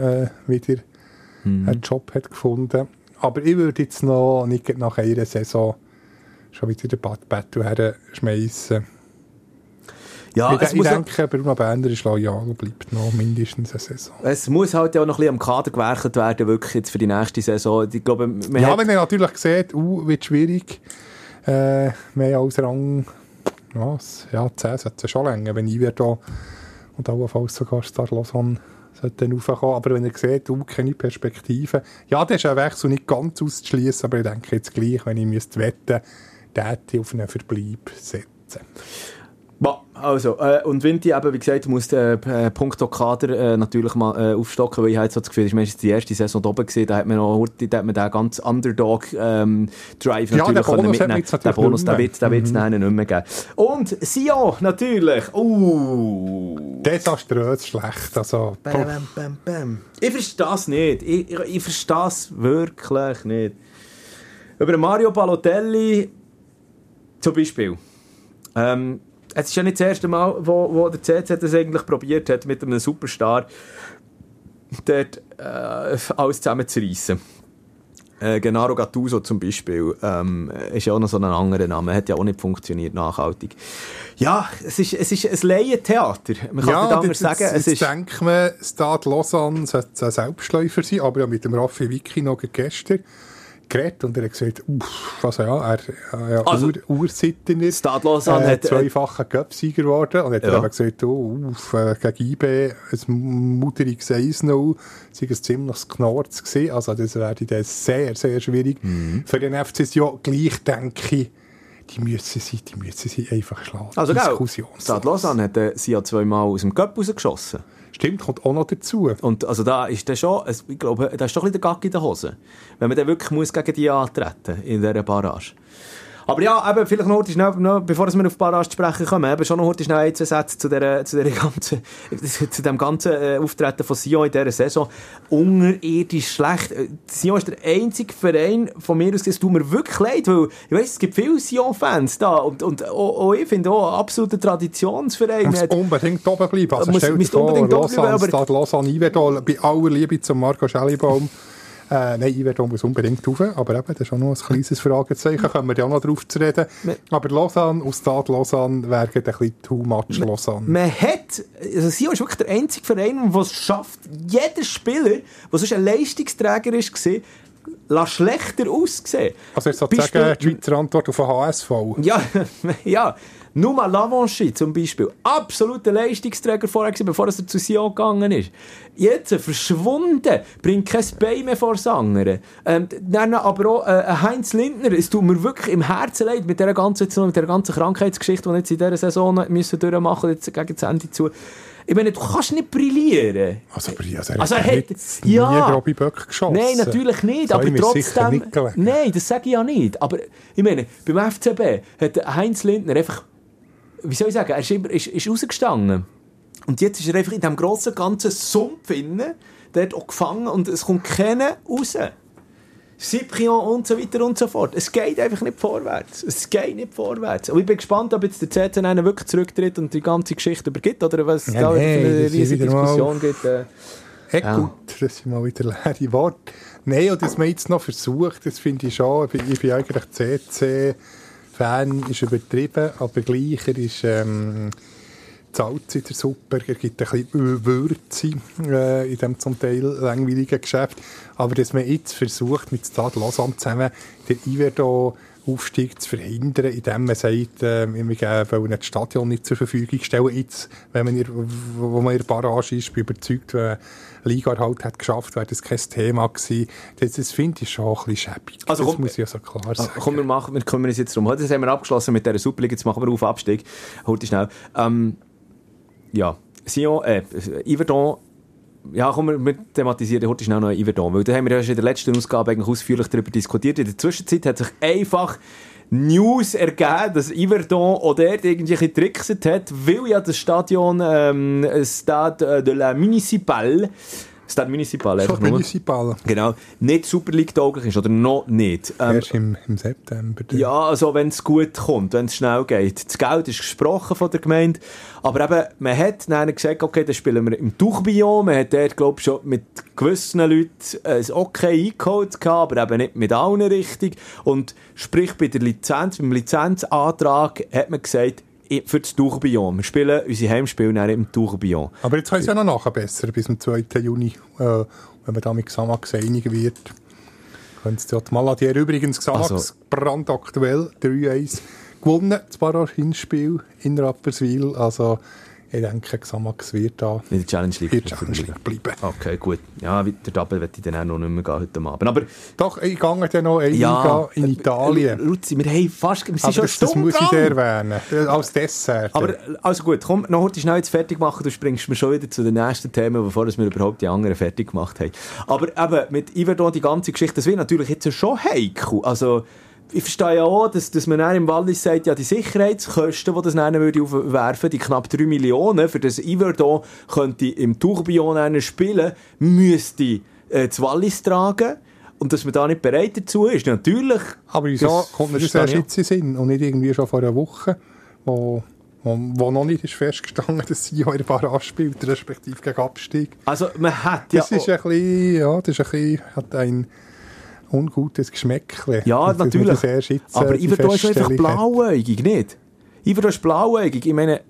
äh, wieder Mhm. einen Job hat gefunden. Aber ich würde jetzt noch nicht nach einer Saison schon wieder den Bad Battle her schmeißen. Ja, ich, es ich muss denke, Bruno Bender ist loyal und bleibt noch mindestens eine Saison. Es muss halt ja auch noch ein bisschen am Kader gewerkelt werden, wirklich jetzt für die nächste Saison. Ich glaube, man Ja, hat, wenn er natürlich sieht, uh, wird schwierig, äh, mehr als Rang, was, ja, 10 sollte schon länger, wenn ich da und allenfalls sogar Star Lausanne sollte raufkommen. Aber wenn er sieht, uh, keine Perspektive, ja, das ist ein Wechsel nicht ganz auszuschließen, aber ich denke jetzt gleich, wenn ich müsste wetten, täte auf einen Verbleib setzen. Also, äh, und Vinti eben, wie gesagt, muss äh, äh, Punkto Kader äh, natürlich mal äh, aufstocken, weil ich halt so das Gefühl, das ist meistens die erste Saison da oben gesehen, da hat man noch da hat man den ganz Underdog ähm, Drive Ja, natürlich den können mitnehmen. jetzt Den natürlich Bonus, den wird den wird's mhm. nicht mehr geben. Und Sion, natürlich. Uh. Desaströs schlecht, also... Bam, bam, bam, bam. Ich verstehe das nicht. Ich, ich, ich verstehe es wirklich nicht. Über Mario Balotelli zum Beispiel. Ähm, es ist ja nicht das erste Mal, wo, wo der CC das eigentlich probiert hat, mit einem Superstar dort äh, alles zusammenzureissen. Äh, Gennaro Gattuso zum Beispiel ähm, ist ja auch noch so ein anderer Name. Hat ja auch nicht funktioniert nachhaltig. Ja, es ist, es ist ein Laientheater. Man kann nicht anders sagen. Jetzt, Es jetzt denkt man, Stade Lausanne sollte ein Selbstläufer sein, aber ja mit dem Raffi Wicki noch gestern geredet und er hat gesagt, uff, also ja, er äh, ja, Also, Ur Ursittener, Stade Lausanne äh, hat- zweifacher Cup-Sieger geworden und hat Ja. dann eben gesagt, oh, uff, äh, gegen IB ein mutteriges 1-0, sei ein ziemliches Knorz gewesen, also das werde dann sehr, sehr schwierig. Mhm. Für den FC ja gleich denke ich, die müssen sie, die müssen sie einfach schlagen. also genau. Stade Lausanne hat äh, sie ja zweimal aus dem Cup rausgeschossen. Stimmt, kommt auch noch dazu. Und also da ist dann schon, ich glaube, da ist doch ein bisschen der Gag in der Hose. Wenn man dann wirklich muss gegen die antreten in dieser Barrage. Aber ja, eben, vielleicht noch schnell, noch, bevor wir auf Barrage zu sprechen kommen, eben schon noch heute schnell ein, zwei Sätze zu, der, zu, der ganzen, zu dem ganzen äh, Auftreten von Sion in dieser Saison. Unterirdisch schlecht. Äh, Sion ist der einzige Verein von mir aus, es tut mir wirklich leid, weil ich weiss, es gibt viele Sion-Fans da und, und auch, auch ich finde auch absoluter Traditionsverein. muss unbedingt oben bleiben. Also Muss- stell dir vor, unbedingt oben bleiben, Lausanne, Stade Lausanne, Iverdon, bei aller Liebe zum Marco Schellibaum. Äh, nein, Iverdon muss unbedingt rauf, aber eben, das ist auch noch ein kleines Fragezeichen, kommen wir ja auch noch drauf zu reden. Aber Lausanne und Stade Lausanne wären ein bisschen too much Lausanne. Man hat, also Sion ist wirklich der einzige Verein, der es schafft, jeder Spieler, der sonst ein Leistungsträger ist, war, lässt schlechter aussehen. Also ist sozusagen Beispiel- die Schweizer Antwort auf den HSV. Ja, ja. Nur mal Lavanchy zum Beispiel. Absoluter Leistungsträger vorher gewesen, bevor er zu Sion gegangen ist. Jetzt verschwunden. Bringt kein Bein mehr vor das andere. Ähm, dann aber auch äh, Heinz Lindner. Es tut mir wirklich im Herzen leid mit dieser ganzen, jetzt mit dieser ganzen Krankheitsgeschichte, die wir jetzt in dieser Saison müssen durchmachen jetzt gegen das Ende zu. Ich meine, du kannst nicht brillieren. Also, ja, er Also er hat- nie ja. grobe Böcke geschossen. Nein, natürlich nicht, So aber trotzdem... nicht. Nein, das sage ich ja nicht. Aber ich meine, beim FCB hat Heinz Lindner einfach... Wie soll ich sagen? Er ist, immer, ist, ist rausgestanden. Und jetzt ist er einfach in diesem grossen, ganzen Sumpf inne, dort auch gefangen und es kommt keiner raus. Cyprian und so weiter und so fort. Es geht einfach nicht vorwärts. Es geht nicht vorwärts. Und ich bin gespannt, ob jetzt der CCN einen wirklich zurücktritt und die ganze Geschichte übergibt oder was es Ja, da für eine riesige Diskussion gibt. Äh. Hey, Ja. gut, das sind mal wieder leere Worte. Nein, und das man jetzt noch versucht, das finde ich schon, ich bin, ich bin CC-Fan, ist übertrieben, aber gleich, er ist ähm, Salz in der er gibt ein bisschen Würze äh, in diesem zum Teil langweiligen Geschäft. Aber dass man jetzt versucht, mit Stade Lausanne zusammen den Iverdo Aufstieg zu verhindern, indem man sagt, äh, wir wollen das Stadion nicht zur Verfügung stellen. Jetzt, wenn man in, wo man in der Barrage ist, bin überzeugt, wenn Liga halt hat geschafft, wäre das kein Thema gewesen. Das, das finde ich schon ein bisschen schäbig. Also das komm- muss ich ja so klar sagen. Ah, Komm, wir, machen, wir kümmern uns jetzt darum. Heute haben wir abgeschlossen mit dieser Superliga, jetzt machen wir auf Abstieg. Heute schnell. Ähm, ja, Sion, äh, Yverdon, ja, komm, wir, thematisieren heute schnell noch Yverdon, weil da haben wir ja schon in der letzten Ausgabe eigentlich ausführlich darüber diskutiert. In der Zwischenzeit hat sich einfach News ergeben, dass Yverdon auch dort irgendwelche Tricks hat, weil ja das Stadion ähm, Stade de la Municipal Stade Municipal, einfach nur. Municipal. Genau, nicht Super League tauglich ist, oder noch nicht. Ähm, Erst im, im September. ja, also wenn es gut kommt, wenn es schnell geht. Das Geld ist gesprochen von der Gemeinde, aber eben, man hat dann gesagt, okay, dann spielen wir im Tourbillon, man hat dort, glaube ich, schon mit gewissen Leuten ein okay eingeholt gehabt, aber eben nicht mit allen richtig. Und sprich, bei der Lizenz, beim Lizenzantrag hat man gesagt, für das Tourbillon. Wir spielen unsere Heimspiele im Tourbillon. Aber jetzt können sie ja noch nachbessern, bis zum 2. Juni, äh, wenn man da mit Xamax einig wird. Können sie ja die Maladier übrigens Xamax Also- brandaktuell 3-1 gewonnen, das Barrage-Hinspiel in Rapperswil. Also ich denke, Xamax wird da In der Challenge League. in der Challenge League bleiben. Okay, gut. Ja, weiter Double werde ich dann auch noch nicht mehr gehen heute Abend. Aber Doch, ich gehe dann noch eine ja, in Italien. Äh, Luzi, wir haben fast, wir sind schon das, das muss ich dir erwähnen. äh, Als Dessert. Aber also gut, komm, noch heute schnell jetzt fertig machen, du springst mir schon wieder zu den nächsten Themen, bevor wir überhaupt die anderen fertig gemacht haben. Aber eben, mit Iverdon die ganze Geschichte, das wird natürlich jetzt schon heikel. Also, ich verstehe ja auch, dass, dass man im Wallis sagt, ja, die Sicherheitskosten, die das dann würde aufwerfen, die knapp 3 Millionen, für das Iverdon könnte im Tourbillon spielen, müsste äh, das Wallis tragen. Und dass man da nicht bereit dazu ist, natürlich. Aber wieso das kommt das erst jetzt in Sinn und nicht irgendwie schon vor einer Woche, wo, wo, wo noch nicht ist festgestanden, dass sie in der Barrage spielt, respektive gegen Abstieg. Also, man hat ja... Das ist ein bisschen, ja, das ist ein bisschen, hat ein ungutes Geschmäckle. Ja, natürlich. das erst jetzt, äh, Aber die Iverdon ist einfach blauäugig, nicht? Iverdon ist blauäugig. Ich meine,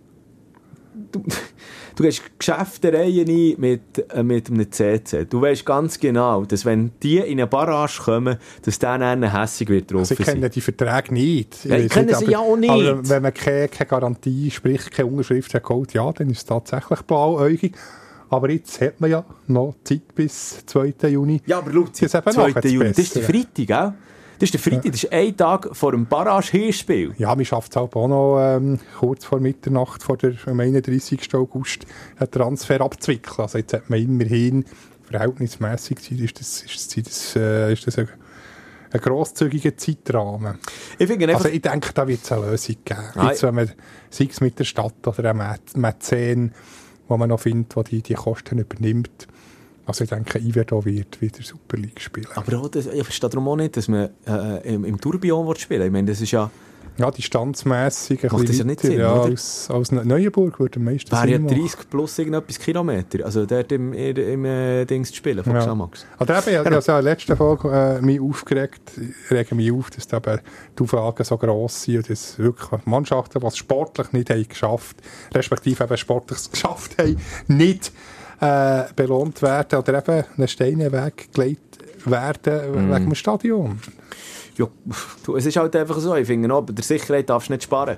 du, du gehst Geschäftereien ein mit, äh, mit einem CC. Du weißt ganz genau, dass wenn die in eine Barrage kommen, dass dann einer hässig wird drauf Also ich kenne die Verträge nicht. Ich Ja, ich kenne sie aber, ja auch nicht. Aber wenn man keine, keine Garantie, sprich keine Unterschrift hat geholt, ja, dann ist es tatsächlich blauäugig. Aber jetzt hat man ja noch Zeit bis 2. Juni. Ja, aber eben 2. nachher das Juni, das ist der. Freitag, gell? Das ist der Freitag, das ist ein Tag vor dem Barrage-Hinspiel. Ja, man schafft es halt auch noch ähm, kurz vor Mitternacht, vor der, am 31. August, einen Transfer abzuwickeln. Also jetzt hat man immerhin verhältnismäßig Zeit, ist das, ist das, ist das, äh, ist das ein, ein grosszügiger Zeitrahmen. Ich finde einfach... Also ich denke, da wird es eine Lösung geben. Jetzt, wenn man, sei es mit der Stadt oder einem Mä- Mäzen, wo man noch findet, der die, die Kosten übernimmt. Also ich denke, Iverdo wird wieder Super League spielen. aber auch das, ich verstehe darum auch nicht, dass man äh, im, im Tourbillon spielen Ich meine, das ist ja... Ja, distanzmässig ein Macht das ja bisschen nicht weiter. Sinn, ja, oder? Aus, aus Neuenburg würde am meisten Wäre ja Sinn machen. 30 plus irgendetwas Kilometer. Also dort im, im, im äh, Dings zu spielen, von Ja. Xamax. Oder eben, ich habe ja in der letzten Folge äh, mich aufgeregt, ich rege mich auf, dass da eben die Auflagen so gross sind und dass wirklich Mannschaften, die es sportlich nicht haben geschafft, respektive eben sportlich es geschafft haben, nicht äh, belohnt werden oder eben einen Stein in den Weg gelegt werden Mhm. wegen dem Stadion. Ja, du, es ist halt einfach so. Ich finde bei der Sicherheit darfst du nicht sparen.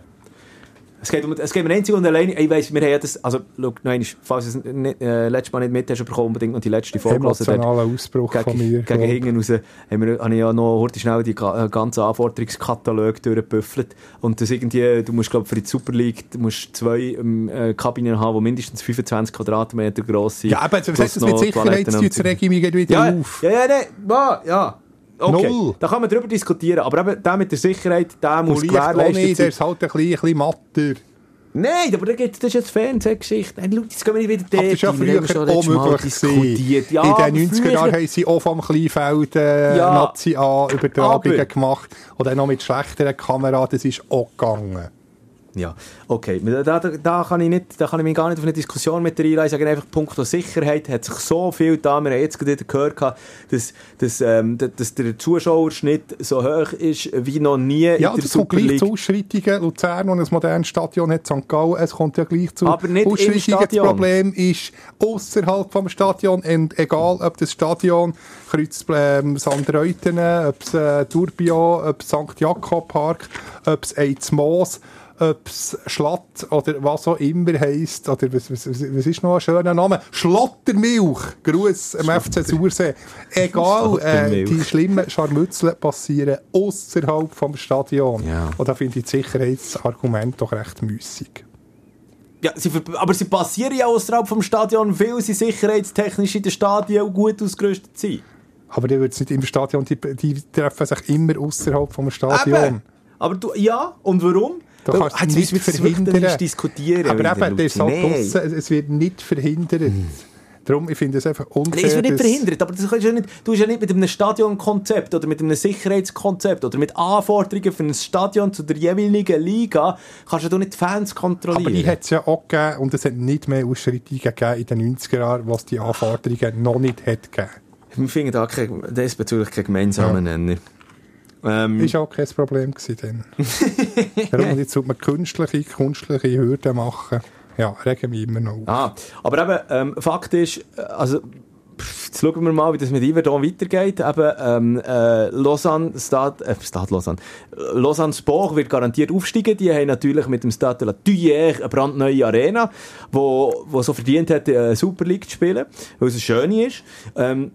Es geht, um, es geht mir einzig und allein, ich weiss, wir haben das, also, schau, noch einmal, falls du es nicht, äh, letztes Mal nicht mit hast, bekommen, unbedingt noch die letzte Folge hören. Emotionaler Ausbruch von Gegen, mir. gegen hinten raus haben wir, habe ich ja noch heute schnell die äh, ganzen Anforderungskatalog durchgebüffelt. Und das irgendwie, du musst, glaube für die Super League, du musst zwei ähm, äh, Kabinen haben, die mindestens 25 Quadratmeter gross sind. Ja, aber was Plus heißt das mit Sicherheit? Jetzt ich mich gleich wieder Ja, auf. ja, ja, nee, ja, ja. Okay, Null. da kann man drüber diskutieren. Aber eben, der mit der Sicherheit, der muss gewährleistet nicht, der sein. ist halt ein bisschen, ein bisschen matter. Nein, aber da gibt's, das ist jetzt Fernsehgeschichte. Nein, schau, jetzt gehen wir nicht wieder Aber das ist ja dort früher schon auch letztes Mal möglich diskutiert. Ja, In den 90er früher- Jahren haben sie auch vom Kleinfeld äh, Ja. Nazi A Übertragungen Aber- gemacht. Und dann noch mit schlechteren Kameras, das ist auch gegangen. Ja, okay. Da, da, da, kann ich nicht, da kann ich mich gar nicht auf eine Diskussion mit der einlassen. Ich sage einfach, punkto Sicherheit hat sich so viel da. Wir haben jetzt gerade gehört, dass, dass, ähm, dass- der Zuschauerschnitt so hoch ist wie noch nie Ja, in der das kommt Super gleich League. zu Ausschreitungen. Luzern, und ein modernes Stadion hat St. Gallen, es kommt ja gleich zu Aber nicht Ausschreitungen. Das. Problem ist außerhalb vom Stadion, und egal ob das Stadion Kreuz ähm, Sandreuten, ob es äh, Tourbillon, ob es St. Jakob Park, ob es Eidsmoos, ob es Schlatt oder was auch immer heisst, oder was, was, was ist noch ein schöner Name? Schlottermilch! Gruß am FC Sursee. Egal, äh, die schlimmen Scharmützel passieren außerhalb vom Stadion. Ja. Und da finde ich das Sicherheitsargument doch recht müßig. Ja, sie, aber sie passieren ja außerhalb vom Stadion, weil sie sicherheitstechnisch in den Stadien gut ausgerüstet sind. Aber die wird nicht im Stadion, die, die treffen sich immer außerhalb vom Stadion. Eben. Aber du, ja, und warum? Du Weil- kannst es nicht verhindern. diskutieren. Aber eben, der ist halt draussen, es- wird nicht verhindert. Darum, ich finde es einfach unfair. Es wird nicht verhindert, aber das kannst ja nicht, du hast ja nicht mit einem Stadionkonzept oder mit einem Sicherheitskonzept oder mit Anforderungen für ein Stadion zu der jeweiligen Liga, kannst du ja nicht die Fans kontrollieren. Aber die hat es ja auch gegeben und es hat nicht mehr Ausschreitungen gegeben in den 90er Jahren, was die Anforderungen noch nicht hat gegeben. Wir finden da kein, diesbezüglich keinen gemeinsamen Nenner. Ähm, Ist auch kein Problem gewesen dann. Und jetzt sollte man künstliche, künstliche Hürden machen. Ja, regen mich immer noch auf. Ah, aber eben, ähm, Fakt ist, also, jetzt schauen wir mal, wie das mit Iverdon weitergeht. Eben, ähm, äh, Lausanne, Stade, äh, Stade Lausanne, Lausanne Sport wird garantiert aufsteigen. Die haben natürlich mit dem Stade de la Tuyère eine brandneue Arena, wo, wo so verdient hat, äh, Super League zu spielen, weil es schön ist. Ähm,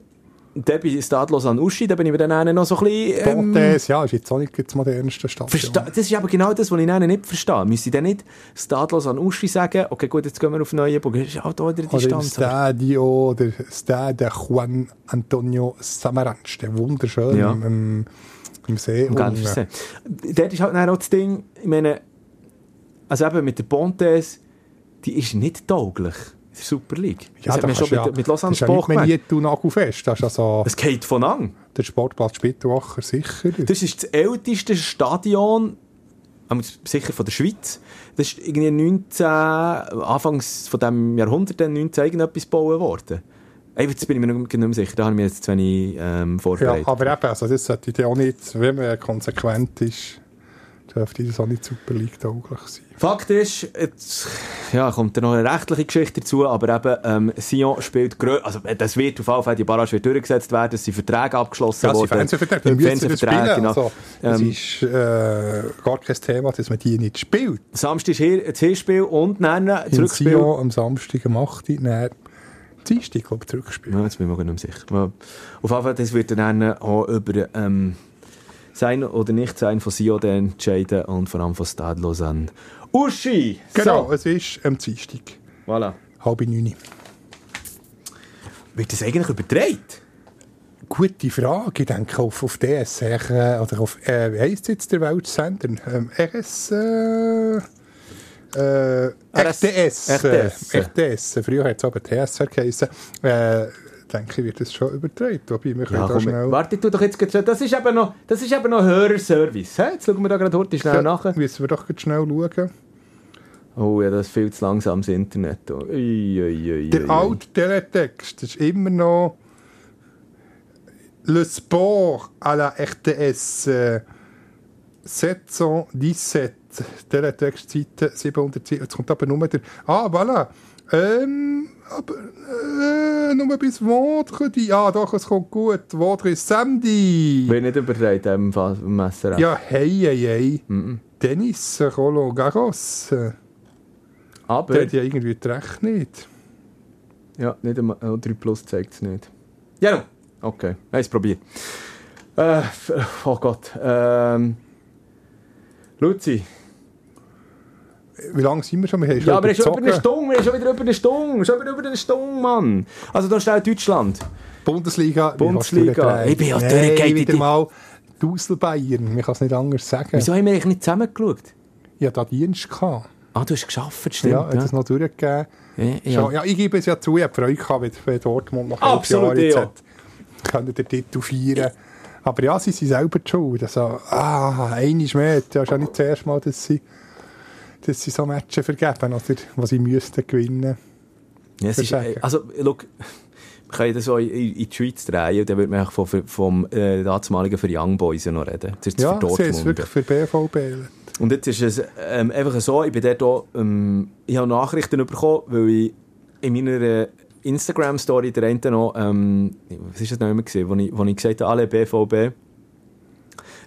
der bei Stade Lausanne Uschi, da bin ich mir dann noch so ein bisschen... Ähm, Pontes, ja, ist jetzt auch nicht das modernste Stadion. Das ist aber genau das, was ich dann nicht verstehe. Müsste ich dann nicht Stadlos an Uschi sagen, okay, gut, jetzt gehen wir auf Neuenburg. Das ist halt auch wieder die Oder im Distanz. aber- Stadio, der Stade Juan Antonio Samaranch, der wunderschön Ja. im, im See. Im Genfersee. Dort ist halt dann auch das Ding, ich meine, also eben mit der Pontes, die ist nicht tauglich Super League. Das Ja, hat da man schon mit, mit Lausanne das ist ja nicht Nagelfest. Das ist also Es geht von an. der Sportplatz Spittelwacher sicher. Das ist das älteste Stadion, ähm, sicher von der Schweiz. Das ist irgendwie 19, Anfangs von diesem Jahrhundert, dann 19 irgendetwas gebaut worden. Ey, Jetzt bin ich mir nicht mehr sicher, da habe ich mich jetzt zu wenig ähm, ja, vorbereitet. aber eben, also das sollte ja auch nicht, wenn man konsequent ist, dürfte das auch nicht Super League tauglich sein. Fakt ist, jetzt ja, kommt da noch eine rechtliche Geschichte dazu, aber eben, ähm, Sion spielt also das wird auf jeden Fall, die Barrage wird durchgesetzt werden, es sind Verträge abgeschlossen Ja, sie worden. Fernsehverträge, die müssen das Fernsehverträge, spielen. genau. Also, es Ähm, ist äh, gar kein Thema, dass man die nicht spielt. Samstag ist hier das Hinspiel und dann Zurückspiel. Sion am Samstag um 8 Uhr, dann Dienstag, glaube ich, Zurückspiel. Ja, jetzt bin ich mir nicht sicher. Ja. Auf jeden Fall, das wird dann auch über ähm, sein oder nicht sein von Sion dann entscheiden und vor allem von Stade Lausanne. Uschi! Genau, So, es ist am Dienstag, voilà. halb neun. Wird das eigentlich übertragen? Gute Frage. Ich denke auf, auf DSR äh, oder auf, äh, wie heisst jetzt der Weltsender? Ähm, RS, äh, äh, RTS. RTS. Äh, RTS. Früher hat es aber TSR geheißen. Äh, denke ich, wird das schon übertragen. Wobei, wir können Ja, da schnell... warte, tu doch jetzt schnell. Das ist eben noch, das ist eben noch Hörerservice. hä? Jetzt schauen wir da gerade heute schnell nach. Müssen wir doch schnell schauen. Oh ja, das ist viel zu langsam das Internet. Ui, ui, ui, Der alte Teletext ist immer noch Le Sport à la RTS äh, 717. Teletext-Seite 700. Jetzt kommt aber nur der. Ah, voilà. Ähm, aber äh, nur bis Vendredi. Ah, doch, es kommt gut. Vendredi Samedi. Wird nicht übertragen im Fall im Messer. Ja, hey, hey, hey. Dennis Rolo Garros. Aber, Der hat ja irgendwie das Recht nicht. ja, nicht einmal, oh, 3 Plus zeigt es nicht. Ja, no. okay. Eins probiert. Äh, oh Gott. Ähm, Luzi. Wie lange sind wir schon? Wir haben schon Ja, aber es ist über eine. Stunde. Wir sind schon wieder über eine Stunde. Schon wieder über eine Stunde, Mann. Also da steht Deutschland. Bundesliga. Bundesliga. Ich bin ja Nein, durchgegangen, wieder die- mal Dusel Bayern. Man kann es nicht anders sagen. Wieso haben wir eigentlich nicht zusammengeschaut? Ich hatte da Dienst. Gehabt. Ah, du hast geschafft, stimmt. Ja, hat das noch durchgegeben. Ja, Ja. ja. ja, ich gebe es ja zu, ich habe Freude gehabt, wenn- Dortmund nach elf Absolut, Jahren jetzt ja. hat können den Titel feiern. Aber ja, sie sind selber die schuld. Also, ah, einmal mehr. Das ist ja nicht das erste Mal, dass sie, dass sie so Matches vergeben, oder, was sie müssten gewinnen. Ja, es ist, äh, also, look, wir können das so in, in die Schweiz drehen und dann würde man eigentlich vom, vom äh, damaligen für Young Boys ja noch reden. Das ist Ja, für es Dortmund. wirklich für BVB. Und jetzt ist es ähm, einfach so, ich bin dort auch, ähm, ich habe Nachrichten bekommen, weil ich in meiner Instagram-Story der eine noch, ähm, was ist das noch immer gesehen, wo ich, wo ich gesagt habe, alle BVB. Dann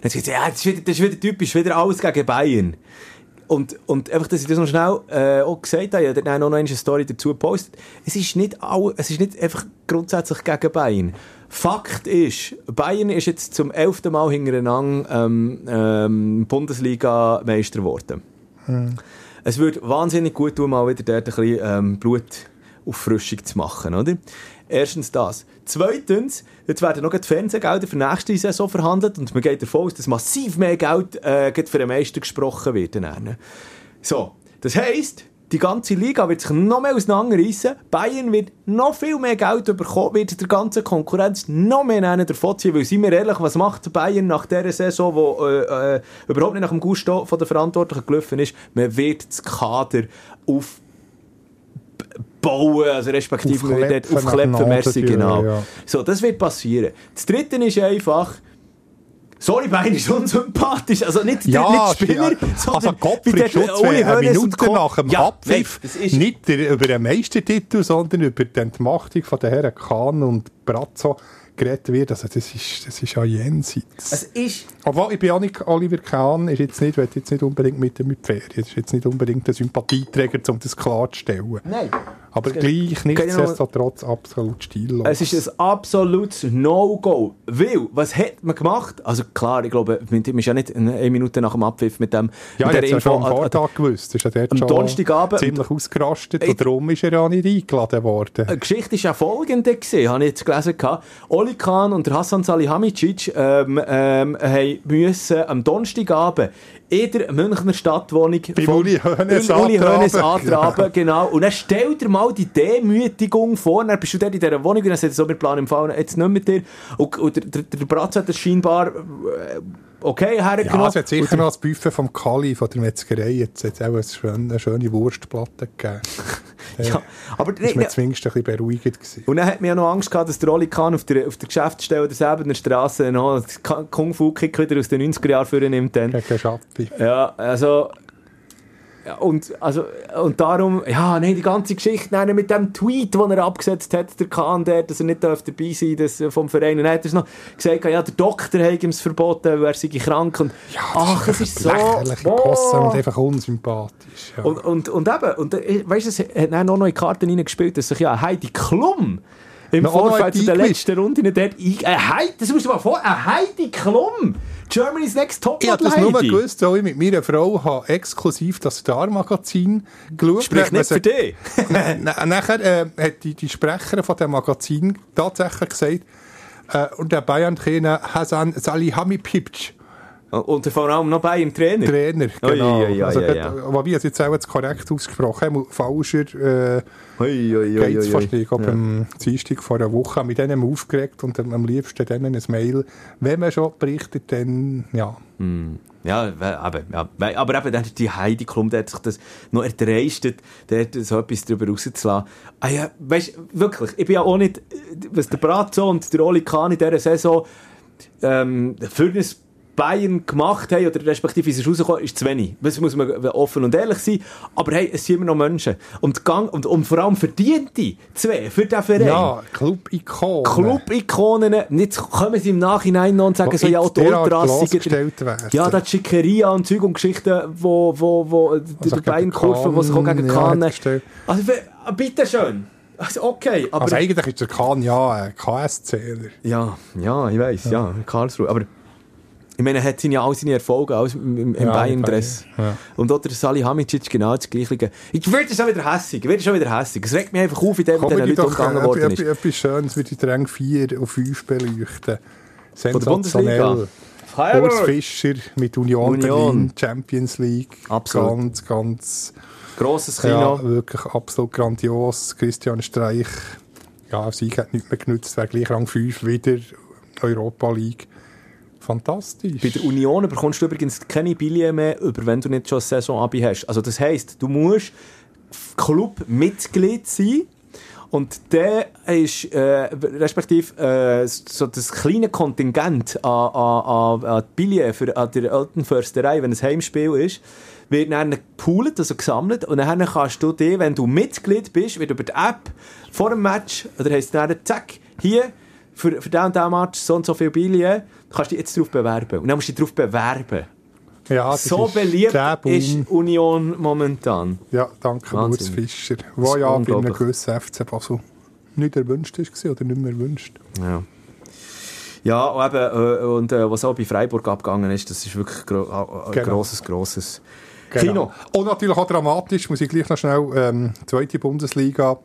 hat sie gesagt, ja, das ist, wieder, das ist wieder typisch, wieder alles gegen Bayern. Und, und einfach, dass ich das noch schnell äh, auch gesagt habe, ich habe dann noch eine Story dazu gepostet. Es ist nicht, all, es ist nicht einfach grundsätzlich gegen Bayern. Fakt ist, Bayern ist jetzt zum elften Mal hintereinander ähm, ähm, Bundesliga-Meister geworden. Es würde wahnsinnig gut tun, mal wieder dort ein bisschen ähm, Blutauffrischung zu machen, oder? Erstens das. Zweitens, jetzt werden noch die Fernsehgelder für nächste Saison verhandelt und man geht davon aus, dass massiv mehr Geld äh, für den Meister gesprochen wird. So, das heisst, die ganze Liga wird sich noch mehr auseinanderreissen. Bayern wird noch viel mehr Geld bekommen, wird der ganzen Konkurrenz noch mehr nennen davon ziehen. Weil, seien wir ehrlich, was macht Bayern nach dieser Saison, wo äh, äh, überhaupt nicht nach dem Gusto von der Verantwortlichen gelaufen ist? Man wird das Kader auf bauen, also respektive aufkleppen, nach merci, genau. ja. So, das wird passieren. Das Dritte ist einfach, Sorry, Bein ist unsympathisch. Also nicht, der- Ja, nicht der Spieler, ja. sondern also Gottfried Schutz wäre eine Minute nach dem Ja, Abpfiff ist- nicht der, über den Meistertitel, sondern über die Entmachtung von den Herren Kahn und Brazzo geredet wird. Also das ist, das ist ja jenseits. Es ist... Obwohl, ich bin auch nicht, Oliver Kahn ist jetzt nicht, will jetzt nicht unbedingt mit dem Ferien. Das ist jetzt nicht unbedingt ein Sympathieträger, um das klarzustellen. Nein. Aber gleich, nichtsdestotrotz, absolut stillos. Es ist ein absolutes No-Go. Weil, was hat man gemacht? Also klar, ich glaube, man ist ja nicht eine Minute nach dem Abpfiff mit dem ja, mit ich habe es ja schon am Vortag gewusst. Ist ja dort am schon Donnerstagabend- ziemlich ausgerastet und darum ist er ja nicht eingeladen worden. Die Geschichte ist ja folgende gewesen, habe ich jetzt gelesen. gehabt. Oli Khan und der Hassan Salihamidzic ähm, ähm, haben müssen am Donnerstagabend in der Münchner Stadtwohnung Beim vom Uli Hoeneß antraben. antraben, genau. Und dann stell dir mal die Demütigung vor, dann bist du dort in dieser Wohnung und dann sagt er so, wir planen im Fall jetzt nicht mit dir. Und, und der, der, der Bratz hat das scheinbar äh, okay hergenommen. Ja, es hat sicher noch das Buffet vom Kali von der Metzgerei. Jetzt hat es auch eine schöne, eine schöne Wurstplatte gegeben. ja, aber Das war mir zumindest ein bisschen beruhigend. Gewesen. Und dann hat man ja noch Angst gehabt, dass der Oli Kahn auf der, auf der Geschäftsstelle der Säbener Straße noch Kung-Fu-Kick wieder aus den 90er Jahren vornimmt. Gegen Schappi. Ja, also... ja, Und, also, und darum, ja, nein, die ganze Geschichte nein, mit dem Tweet, den er abgesetzt hat, der Kahn, der, dass er nicht darf dabei sein das, äh, vom Verein. Dann hat er noch gesagt, ja, der Doktor hat ihm es verboten, weil er sei krank. Und, ach, es ist so... Lächerliche. Posse und einfach unsympathisch. Ja. Und, und, und eben, und, äh, weißt du, es hat dann auch noch in die Karten reingespielt, dass sich ja Heidi Klum im Vorfeld zu der letzten Runde nicht dort ein... Äh, Heidi, das musst du mal vor... Äh, Heidi Klum! Germany's Next Top ich habe das nur gewusst, weil ich mit meiner Frau habe exklusiv das Star-Magazin geschaut Sprich nicht für dich. Na- Nachher äh, hat die, die Sprecherin von dem Magazin tatsächlich gesagt, äh, und der Bayern-Trainer Hasan Salihamidzic, Und vor allem noch bei im Trainer. Trainer, genau. ui, ui, also, ui, dort- ja. Wobei, es jetzt auch jetzt korrekt ausgesprochen, habe, falscher äh, geht es fast nicht. Ich glaube, am Dienstag vor einer Woche mit denen aufgeregt und am liebsten denen ein Mail. Wenn man schon berichtet, dann, ja. Ja, we- eben, ja. Aber eben, dann hat die Heidi Klum, der hat sich das noch erdreistet, der hat so etwas darüber rauszulassen. Ah ja, weißt wirklich, ich bin ja auch nicht, äh, was der Brazzo und der Oli Kahn in dieser Saison ähm, für ein Bayern gemacht haben, oder respektive wie sie rausgekommen ist zu wenig. Das muss man offen und ehrlich sein. Aber hey, es sind immer noch Menschen. Und, Gang, und, und vor allem verdiente zwei für den Verein. Ja, Club-Ikon. Club-Ikonen, nicht kommen sie im Nachhinein noch und sagen Wo so, ja, jetzt die Ultras. Ja, da Schickeria und Zeug und Geschichten, wo, wo, wo, Also die gegen Beinkurve, die sich auch gegen Kahn, ja, also, we- bitteschön. Also, okay, aber... Also eigentlich ist der Kahn ja ein KS-Zähler. ja, ja, ich weiss, ja, Karlsruhe, aber... Ich meine, er hat seine, all seine Erfolge alles im, im, Ja, Bayern-Dress. ja. Und auch der Salihamidzic genau das Gleiche. Ich werde schon wieder hässig, ich werde schon wieder hässig. Es regt mich einfach auf, wie der mit diesen ich Leuten umgegangen worden ist. etwas, Schönes wie die Dränge 4 und 5 beleuchten. Sensationell. Urs Fischer mit Union, Union. Berlin, Champions League. Absolut. Ganz, ganz, Grosses Kino. ja, wirklich absolut grandios. Christian Streich, ja, auf Sieg hat nicht mehr genützt, wäre gleich Rang 5 wieder Europa League. Fantastisch. Bei der Union bekommst du übrigens keine Billet mehr über, wenn du nicht schon ein Saison-Abi hast. Also das heisst, du musst Club-Mitglied sein und der ist, äh, respektive, äh, so das kleine Kontingent an, an, an, Billett für, an der alten Försterei, wenn es Heimspiel ist, wird dann gepoolt, also gesammelt und dann kannst du dir, wenn du Mitglied bist, wird über die App vor dem Match, oder heisst dann, zack, hier, für, für den und den Match so und so viel Billett, kannst du dich jetzt darauf bewerben. Und dann musst du dich darauf bewerben. ja, So ist beliebt ist Union momentan. Ja, danke. Urs Fischer. Wo ja bei einem gewissen FC Basel nicht erwünscht war oder nicht mehr erwünscht. Ja. Ja, und eben, äh, und äh, was auch bei Freiburg abgegangen ist, das ist wirklich gro ein Genau. grosses, grosses Kino. Und natürlich auch dramatisch, muss ich gleich noch schnell, ähm, zweite Bundesliga,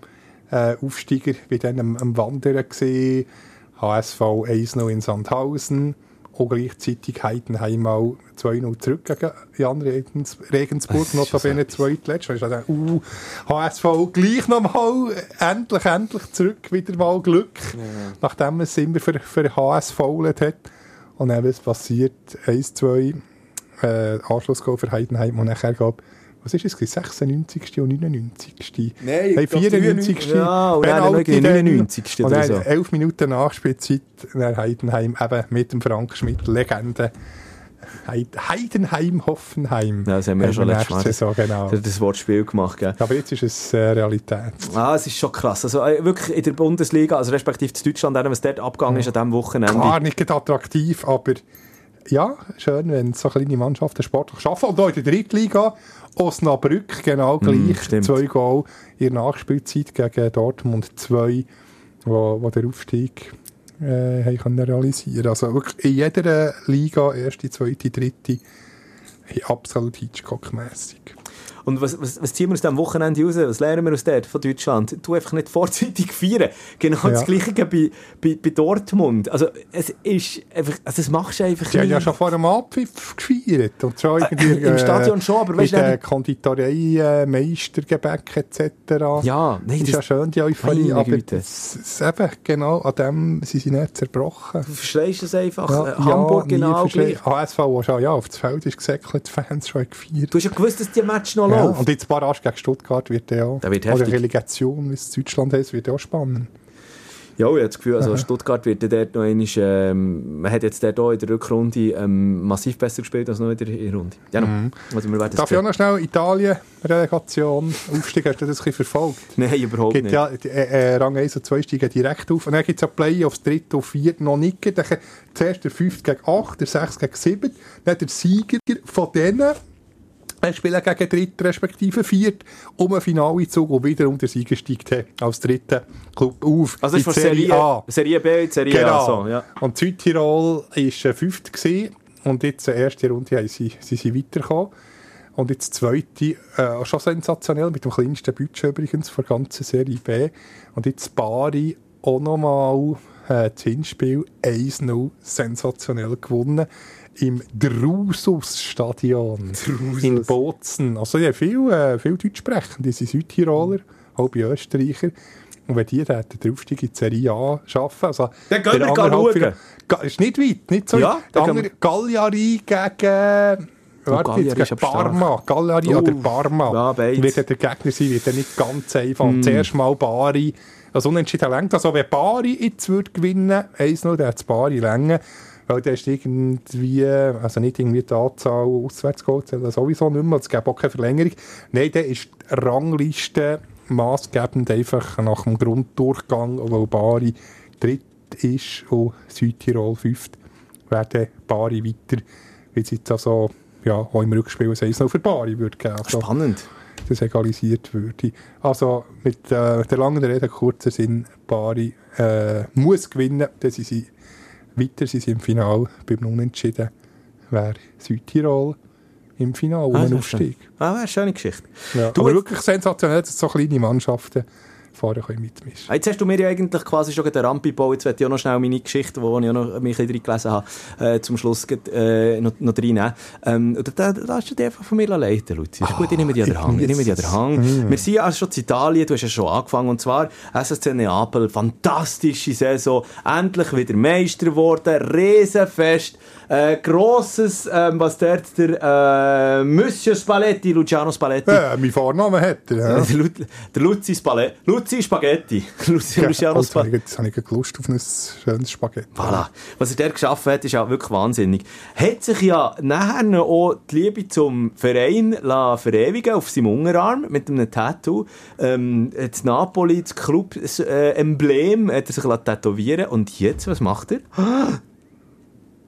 äh, Aufsteiger bei denen am, am Wandern gesehen, HSV 1-0 in Sandhausen, auch gleichzeitig Heidenheim auch 2-0 zurück gegen Jan Regens, Regensburg, notabene zweitletzt. Da ist also, uh, HSV gleich nochmal, endlich, endlich zurück, wieder mal Glück, nachdem es immer für, für HSV hat. Und dann, was passiert, 1-2, äh, Anschlussgoal für Heidenheim und nachher gab was ist es, 96. und 99. Nein, glaub, 94. Ja, und dann noch dann. 99. Und dann so. 11 Minuten Nachspielzeit, dann Heidenheim eben mit dem Frank Schmidt, Legende. Heid- Heidenheim, Hoffenheim. Ja, das haben wir ja schon letztes Mal. Saison, genau. Das, das Wortspiel gemacht, gell? Aber jetzt ist es äh, Realität. Ah, es ist schon krass. Also äh, wirklich in der Bundesliga, also respektive in Deutschland, was dort abgegangen ist an diesem Wochenende. Klar, nicht attraktiv, aber ja, schön, wenn so kleine Mannschaften sportlich arbeiten. Und auch in der Drittliga, Osnabrück, genau gleich. stimmt. zwei Goal in der Nachspielzeit gegen Dortmund 2, wo, wo der Aufstieg äh, haben können realisieren Also wirklich in jeder Liga, erste, zweite, dritte, absolut Hitchcock-mässig. Und was, was, was ziehen wir aus diesem Wochenende raus? Was lernen wir aus dort, von Deutschland? Du einfach nicht vorzeitig feiern. Genau das Ja. Gleiche bei, bei, bei Dortmund. Also, es ist einfach, also, das machst du einfach Sie haben nie. ja schon vor dem Abpfiff gefeiert. Und zwar irgendwie, im Stadion schon, aber weißt du, nicht- Konditorei, äh, Meistergebäck etc. Ja, nein, ist das- ja schön, die Euphorie, aber das, das eben, genau, an dem sind sie nicht zerbrochen. Du verstehst es einfach. Ja, Äh, Hamburg nie genau. HSV, wo schon ja, auf das Feld ist gesäckelt, die Fans schon gefeiert. Du hast ja gewusst, dass die Match noch Ja, und jetzt Barrage gegen Stuttgart wird ja auch, wird oder. Relegation, wie es Deutschland heißt, wird ja auch spannend. Ja, ich habe das Gefühl, also Stuttgart wird ja dort noch einmal, ähm, man hat jetzt dort auch in der Rückrunde ähm, massiv besser gespielt als noch in der Hinrunde. Ja, noch. Also wir Darf ich auch noch schnell Italien, Relegation, Aufstieg, hast du das ein bisschen verfolgt? Nein, überhaupt gibt nicht. ja, die, äh, äh, Rang 1 und 2 steigen direkt auf. Und dann gibt es ja Playoffs, 3 und 4 noch nicht. Dann zuerst der 5 gegen 8, der 6 gegen 7. Dann der Sieger von denen äh, spielen gegen Dritt respektive Viert um einen Finalezug und wiederum der Sieger steigt äh, als dritter Club auf. Also das ist von die Serie, Serie B in Serie Genau. A. So, ja. Und Südtirol war äh, fünft gewesen. und jetzt in der ersten Runde haben sie, sie sind weitergekommen. Und jetzt die zweite, äh, schon sensationell, mit dem kleinsten Budget übrigens von der ganzen Serie B. Und jetzt Bari auch nochmal äh, das Hinspiel 1-0 sensationell gewonnen. Im Drusus-Stadion in Bozen. Also ja, viel, äh, viel Deutsch sprechen. Die sind Südtiroler, halbe Österreicher. Und wenn die dann den Aufstieg in die Serie A schaffen, also Dann gehen der wir andere schauen. Halbfinale- Ga- Ist nicht weit, nicht so Ja, weit. dann Der gehen andere Galliari gegen... Warte, Cagliari jetzt gegen. Parma. Galliari Uh, oder Parma. ja, beides. wird der Gegner sein, wird ja nicht ganz einfach. Zuerst mal Bari. Also unentschieden längt. Also wenn Bari jetzt würde gewinnen, 1-0, dann hat es Bari länger. Weil der ist irgendwie, also nicht irgendwie die Anzahl Auswärtsgoals, zählen sowieso nicht mehr, es gibt auch keine Verlängerung. Nein, der ist die Rangliste maßgebend einfach nach dem Grunddurchgang, weil Bari dritt ist und Südtirol fünft, werden Bari weiter, wie es jetzt also ja, auch im Rückspiel ein 1 für Bari würde geben. Also, Spannend. das egalisiert würde. Also mit äh, der langen Rede, kurzer Sinn, Bari äh, muss gewinnen, dann sind sie weiter, sie sind im Final beim Unentschieden, wäre Südtirol im Final um Ah, einen sehr Aufstieg. schön. Ah, eine schöne Geschichte. Ja, Du, aber wirklich sensationell, dass so kleine Mannschaften vorne können mitmischen Ah, Jetzt hast du mir ja eigentlich quasi schon den Rampe gebaut. Jetzt werde ich auch noch schnell meine Geschichte, die ich auch noch mich ein bisschen gelesen habe, äh, zum Schluss äh, noch, noch reinnehmen. Ähm, da, da hast du dich einfach von mir leiten, Luzi. Ist gut, ich nehme dich an der Hand. Ich nehme dich an der Hand. Wir sind ja also schon in Italien, du hast ja schon angefangen. Und zwar SSC Neapel, fantastische Saison. Endlich wieder Meister geworden, Riesenfest. Äh, grosses, ähm, was dort der äh, Monsieur Spalletti, Luciano Spalletti, Äh, mein Vornamen hat er. Ja. der, Lu der Luzi Spalletti. Luzi Spaghetti. Luzi Luciano habe Spaghetti. jetzt habe ich Lust auf ein schönes Spaghetti. Voilà. Was er dort geschaffen hat, ist ja wirklich wahnsinnig. Hat sich ja nachher auch die Liebe zum Verein la verewigen auf seinem Unterarm mit einem Tattoo. Ähm, das Napoli, das Club-Emblem, hat er sich tätowieren Und jetzt, was macht er?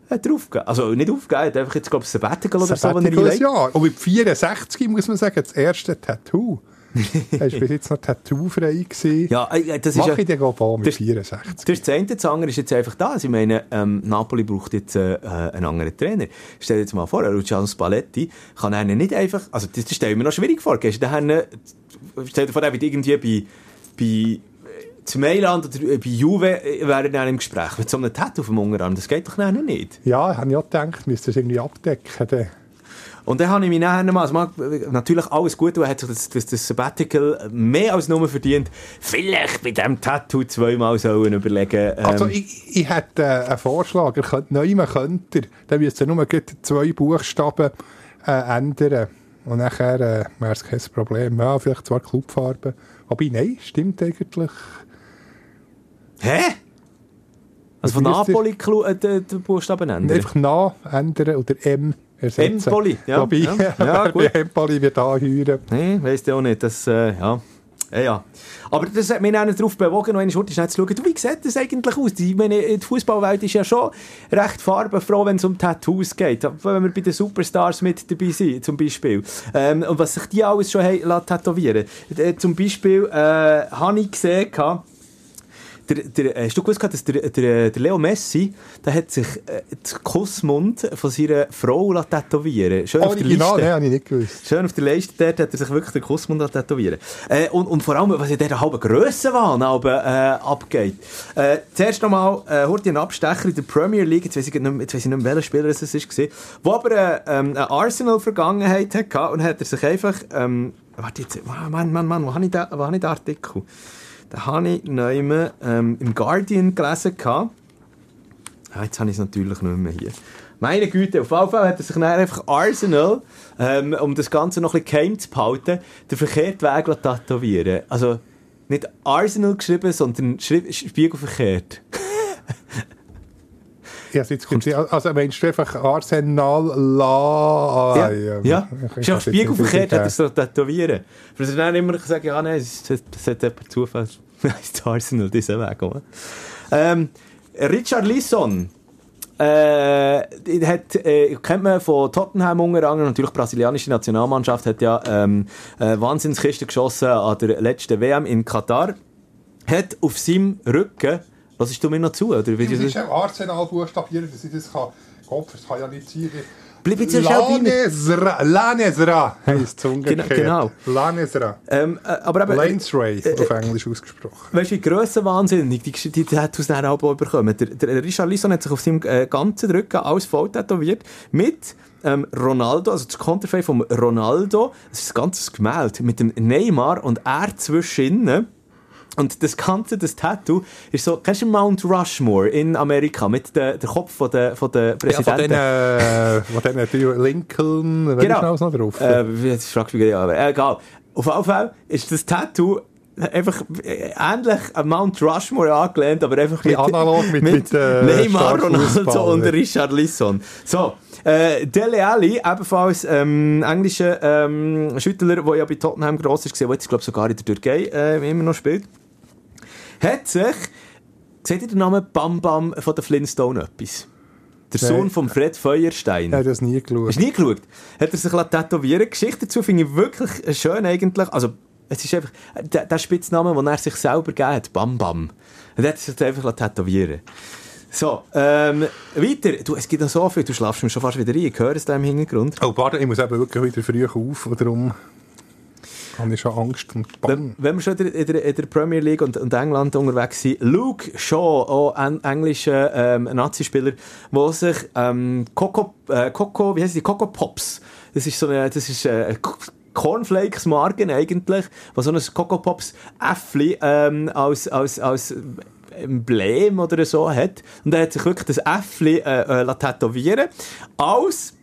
Hat er aufgegeben. Also nicht aufgegeben, er hat einfach jetzt, glaube ich, Sabbatical oder so, wenn er Sabbatical einlegt. Und mit 64 muss man sagen, das erste Tattoo. er war bis jetzt noch tattoo-frei. gewesen. Ja, äh, das ist Mach ja... ich ich auch mit das- 64. Das ist das eine, das andere ist jetzt einfach da. Ich meine, ähm, Napoli braucht jetzt äh, äh, einen anderen Trainer. Stell dir jetzt mal vor, Luciano Spalletti kann einen nicht einfach, also das, das stelle ich mir noch schwierig vor, gehst du dann, äh, stell dir vor, der wird irgendwie bei, bei äh, zu Mailand oder äh, bei Juve äh, wäre er im Gespräch mit so einem Tattoo auf dem Unterarm, das geht doch nicht. Ja, habe ich auch gedacht, müsste das irgendwie abdecken. Und dann habe ich mich nachher mal, also natürlich alles gut, er hat sich das, das, das Sabbatical mehr als nur verdient. Vielleicht bei diesem Tattoo zweimal sollen überlegen. Ähm, Also ich, ich hätte äh, einen Vorschlag, er könnte, könnte er, dann müsste er nur zwei Buchstaben äh, ändern. Und nachher äh, wäre es kein Problem. Ja, vielleicht zwar Clubfarben. Aber nein, stimmt eigentlich. Hä? Also von Napoli äh, den, den Buchstaben ändern? Einfach nah ändern oder M ersetzen. Empoli, ja. Wobei, Ja, ja, gut. Empoli wird anheuern. Nein, weiss ich auch nicht. Das, äh, ja. Ja, ja. Aber das hat mich auch nicht darauf bewogen, noch einmal schnell zu schauen, du, wie sieht das eigentlich aus? Ich meine, die Fußballwelt ist ja schon recht farbenfroh, wenn es um Tattoos geht. Wenn wir bei den Superstars mit dabei sind, zum Beispiel. Ähm, und was sich die alles schon haben lassen tätowieren äh, Zum Beispiel äh, habe ich gesehen, der, der, hast du gewusst, dass der, der, der Leo Messi, der hat sich äh, den Kussmund von seiner Frau tätowieren Schön auf der Original, Liste. nein, ich nicht gewusst. Schön auf der Leiste, dort hat er sich wirklich den Kussmund tätowieren äh, und, und vor allem, was in dieser halben Grössenwahn aber, äh, abgeht. Äh, zuerst nochmal, äh, hört einen Abstecher in der Premier League, jetzt weiss ich nicht, mehr- jetzt weiss ich nicht mehr, welcher Spieler es war, wo aber äh, ähm, eine Arsenal-Vergangenheit hatte und hat er sich einfach, ähm, warte jetzt, Mann, Mann, Mann, wo habe ich den Artikel? Den habe ich neu ähm, im Guardian gelesen. Ah, jetzt habe ich es natürlich nicht mehr hier. Meine Güte, auf jeden Fall hat er sich dann einfach Arsenal, ähm, um das Ganze noch ein bisschen geheim zu behalten, den verkehrten Weg tätowieren. Also, nicht Arsenal geschrieben, sondern schri- spiegelverkehrt. Ja, jetzt gibt's, also meinst du einfach Arsenal La... Ja, ja. ich- ich Ist jetzt spiegelverkehrt, hat er es so tätowieren. Das dann immer sagen, ja, nein, es es- es hat jemand Zufall. ist Arsenal diesen Weg? Ähm, Richard Lisson. Äh, hat, äh, kennt man von Tottenham unter anderem, natürlich die brasilianische Nationalmannschaft hat ja ähm, äh, Wahnsinnskiste geschossen an der letzten WM in Katar. Hat auf seinem Rücken, was du mir noch zu? Oder du ist auch Arsenal buchstabieren, dass ich das kann. Gott, das kann ja nicht sein. Bleib jetzt schnell bei mir. Lanesra, Lanesra heisst es umgekehrt. Genau, Lanesra. ähm, äh, aber eben, Lanesray, äh, auf Englisch ausgesprochen. Weißt du, wie grössenwahnsinnig die, die, die Tattoos dann auch bekommen. Der, der Richard Lisson hat sich auf seinem äh, ganzen Rücken alles voll tätowiert mit ähm, Ronaldo, also das Konterfei von Ronaldo, das ist ein ganzes Gemälde mit dem Neymar und er zwischen und das Ganze, das Tattoo, ist so, kennst du Mount Rushmore in Amerika mit dem der Kopf von der, von der Ja, von Präsidenten? denen, äh, von drei Lincoln, wer Genau. ist noch drauf? Äh, jetzt fragst du mich ja, aber egal. Auf jeden Fall ist das Tattoo einfach äh, ähnlich an Mount Rushmore angelehnt, aber einfach Wie analog mit- mit, äh, Neymar, Ronaldo und. Richard Lisson. So, äh, Dele Alli, ebenfalls ähm, englischer ähm, Schüttler, der ja bei Tottenham gross ist, der jetzt glaube sogar in der Türkei äh, immer noch spielt, hat sich, seht ihr den Namen Bam Bam von der Flintstone etwas? Der Nein. Sohn von Fred Feuerstein. ich habe das nie geschaut. Hast nie geschaut? Hat er sich tätowieren Geschichte dazu finde ich wirklich schön eigentlich. Also, es ist einfach der, der Spitzname, den er sich selber gegeben hat. Bam Bam. Und er hat sich einfach tätowieren So, ähm, weiter. Du, es gibt noch so viel. Du schlafst mir schon fast wieder rein. Ich höre es da im Hintergrund. Oh, pardon, ich muss eben wirklich wieder früh auf, darum habe ich schon Angst und Wenn, Bang. wenn wir schon in der, in der, Premier League und, und England unterwegs sind, Luke Shaw, auch ein englischer ähm, Nazispieler, der sich ähm, Coco, äh, Coco, wie heißt die? Coco Pops. Das ist so eine, das ist äh, Cornflakes-Marken eigentlich, wo so ein Coco Pops Äffli ähm, als, als, als Emblem oder so hat. Und er hat sich wirklich das Äffli äh, äh, tätowieren als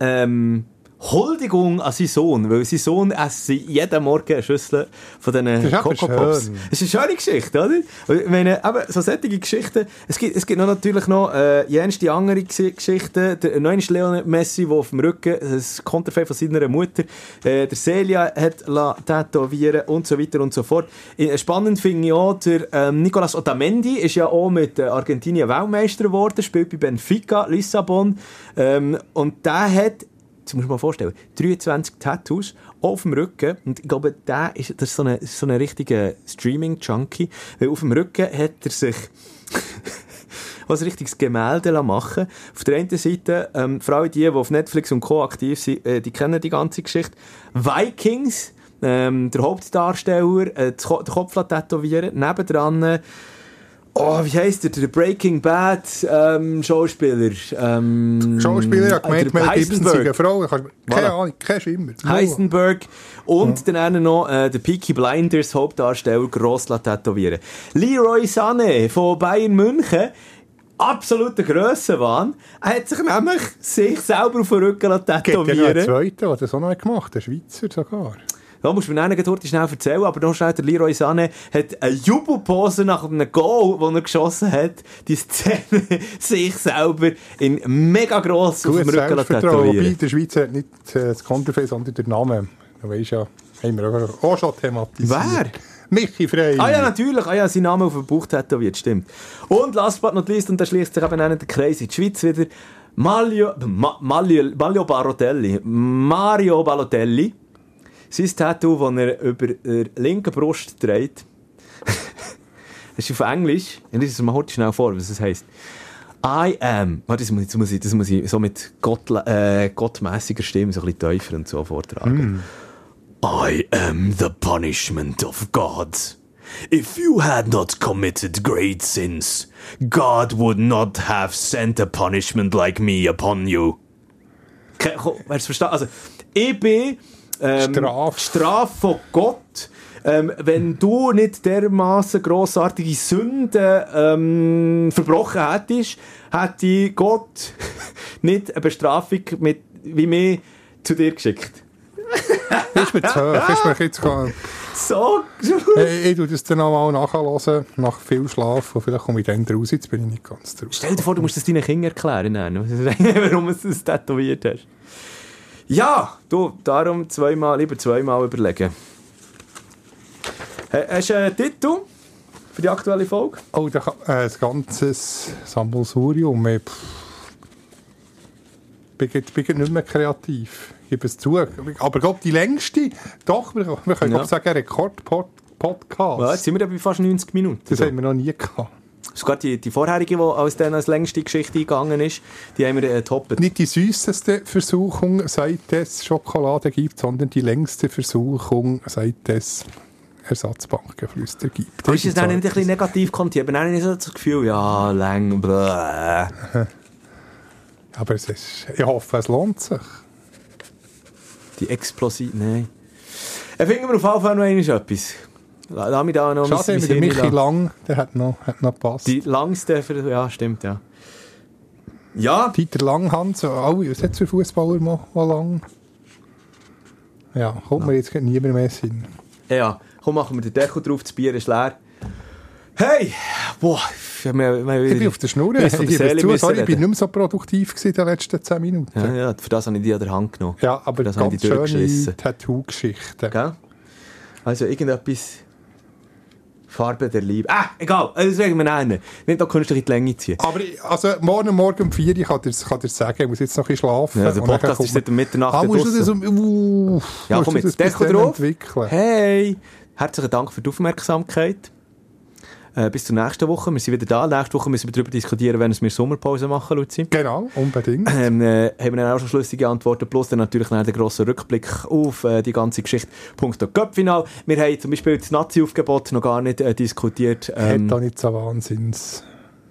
ähm, Huldigung an seinen Sohn, weil sein Sohn esse jeden Morgen eine Schüssel von diesen Coco Pops. Das ist eine schöne Geschichte, oder? Ich meine, eben, so solche Geschichten, es gibt, es gibt noch natürlich noch äh, jenste andere Gesi- Geschichten. Der neue Lionel Messi, der auf dem Rücken das Konterfei von seiner Mutter, äh, der Celia hat lassen tätowieren und so weiter und so fort. Äh, Spannend finde ich auch, der ähm, Nicolas Otamendi ist ja auch mit äh, Argentinien Weltmeister geworden, spielt bei Benfica, Lissabon. Ähm, und der hat Jetzt musst du mal vorstellen, 23 Tattoos auf dem Rücken. Und ich glaube, der ist, das ist so ein so eine richtiger Streaming-Junkie. Weil auf dem Rücken hat er sich was richtiges Gemälde machen. Auf der einen Seite, ähm, vor allem die, die auf Netflix und Co. aktiv sind, äh, die kennen die ganze Geschichte. Vikings, ähm, der Hauptdarsteller, äh, den Kopf tätowieren. Nebendran, äh, oh, wie heisst der? Der Breaking Bad ähm, Schauspieler. Ähm, Schauspieler hat gemeint, Mel Gibson sei eine. Frau. Keine. Ahnung, kein Schimmer. Heisenberg und dann einer noch äh, der Peaky Blinders Hauptdarsteller gross lassen tätowieren. Leroy Sané von Bayern München absoluter Grössenwahn. Er hat sich nämlich sich selber auf den Rücken Gibt ja noch einen tätowieren zweiten, der das auch noch gemacht hat, der Schweizer sogar. Da musst du mir einen heute schnell erzählen, aber noch schnell, der Leroy Sané hat eine Jubelpose nach einem Goal, das er geschossen hat, die Szene sich selber in mega gross auf dem Gut Rücken Selbstvertrauen, wobei tätowieren. der Schweizer hat nicht äh, das Konterfei, sondern der Name. Du weisst ja, haben wir auch- schon thematisiert. Wer? Michi Frey. Ah ja, natürlich. Ah ja, sein Name auf dem Bauch tätowiert, stimmt. Und last but not least, und da schließt sich eben einen der Kreis in die Schweiz wieder, Mario, Ma, Mario, Mario Barotelli. Mario Balotelli. Sein Tattoo, das er über der linken Brust trägt. das ist auf Englisch. Ich lese es mal heute schnell vor, was es heisst. I am. Warte, das muss, das muss, ich, das muss ich so mit Gott, äh, gottmäßiger Stimme so ein bisschen tiefer und so vortragen. I am the punishment of God. If you had not committed great sins, God would not have sent a punishment like me upon you. Du es verstanden? Also, ich bin ähm, Straf. Strafe von Gott. Ähm, wenn du nicht dermaßen grossartige Sünden ähm, verbrochen hättest, hätte Gott nicht eine Bestrafung mit, wie mir zu dir geschickt. Ist mir zu hoch. Ist mir jetzt gar... So, Hey, ich tue das dann nochmal nachhören, nach viel Schlaf, und vielleicht komme ich dann raus, jetzt bin ich nicht ganz draus. Stell dir vor, du musst das deinen Kindern erklären, warum du es tätowiert hast. Ja, du, darum zweimal, lieber zweimal überlegen. Ha- Hast du einen Titel für die aktuelle Folge? Oh, da äh, ein ganzes Sammelsurium. Ich bin, jetzt- bin jetzt nicht mehr kreativ. Ich gebe es zu. Aber ich glaube, die längste, doch, wir, wir können Ja. sagen, Rekord-Podcast. Ja, jetzt sind wir bei fast 90 Minuten. Das haben wir noch nie gehabt. Sogar die, die vorherige, die als dann als längste Geschichte eingegangen ist, die haben wir äh, toppet. Nicht die süßeste Versuchung, seit es Schokolade gibt, sondern die längste Versuchung, seit es Ersatzbankgeflüster gibt. Ist es dann nicht ein bisschen negativ konnotiert? Aber dann habe ich so das Gefühl, ja, lang, bläh. Aber es ist, ich hoffe, es lohnt sich. Die Explosion, nein. Äh, finden wir auf jeden Fall noch etwas. La- Lass mich da noch Schade, mein- mit mein dem Michi. Lang, der hat noch, hat noch gepasst. Die langste, für, ja, stimmt, ja. Ja, Dieter Langhans, oh, was hat für Fußballer mal, mal lang? Ja, kommt mir jetzt niemand mehr in den Sinn. ja, komm, machen wir den Deckel drauf, das Bier ist leer. Hey, boah, wir, wir, wir, Ich bin auf der Schnur. Ich zu, müssen sorry, ich bin nicht mehr so produktiv in den letzten 10 Minuten. Ja, ja, für das habe ich die an der Hand genommen. Ja, aber Das habe ich ganz die schöne. Gell? Also irgendetwas... Farbe der Liebe. Ah, egal, das wegen wir nennen. Nicht noch künstlich in die Länge ziehen. Aber also, morgen Morgen um 4 Uhr kann ich kann dir sagen, ich muss jetzt noch ein bisschen schlafen. Ja, der Podcast ist seit Mitternacht Ah, musst du das, um, uh, Ja, komm du jetzt, dann drauf. entwickeln? Hey, herzlichen Dank für die Aufmerksamkeit. Äh, bis zur nächsten Woche. Wir sind wieder da. Nächste Woche müssen wir darüber diskutieren, wenn wir Sommerpause machen, Luzi. Genau, unbedingt. Ähm, äh, haben wir dann auch schon schlüssige Antworten, plus dann natürlich dann den grossen Rückblick auf äh, die ganze Geschichte. Punkt Cup-Final. Wir haben zum Beispiel das Nazi-Aufgebot noch gar nicht äh, diskutiert. Ähm, Hat da nicht so Wahnsinns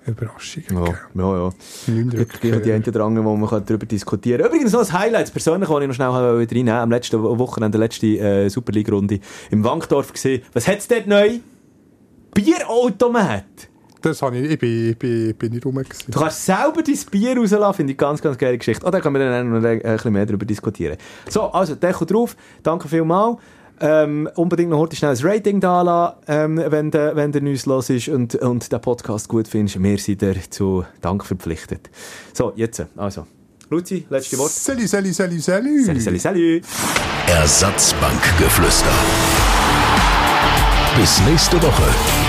Überraschungen ja, ja, ja. Gibt noch die einen oder anderen, wo man darüber diskutieren kann. Übrigens noch ein Highlight, persönlich, das ich noch schnell wollte reinnehmen Am letzten Wochenende, der letzte äh, Superliga-Runde im Wankdorf gesehen. Was hat es dort neu? Bierautomat. Das habe ich, ich bin, ich bin, bin nicht rum. gewesen. Du kannst selber dein Bier rauslassen, finde ich ganz, ganz geile Geschichte. Oh, da können wir dann noch ein bisschen mehr darüber diskutieren. So, also, Deckel drauf. Danke vielmals. Ähm, unbedingt noch heute schnell ein Rating da lassen, ähm, wenn der wenn der News los ist und, und den Podcast gut findest. Wir sind dir zu Dank verpflichtet. So, jetzt, also. Luzi, letzte Wort. Salut, salut, salut, salut. Salut, salut, salut. Ersatzbankgeflüster. Bis nächste Woche.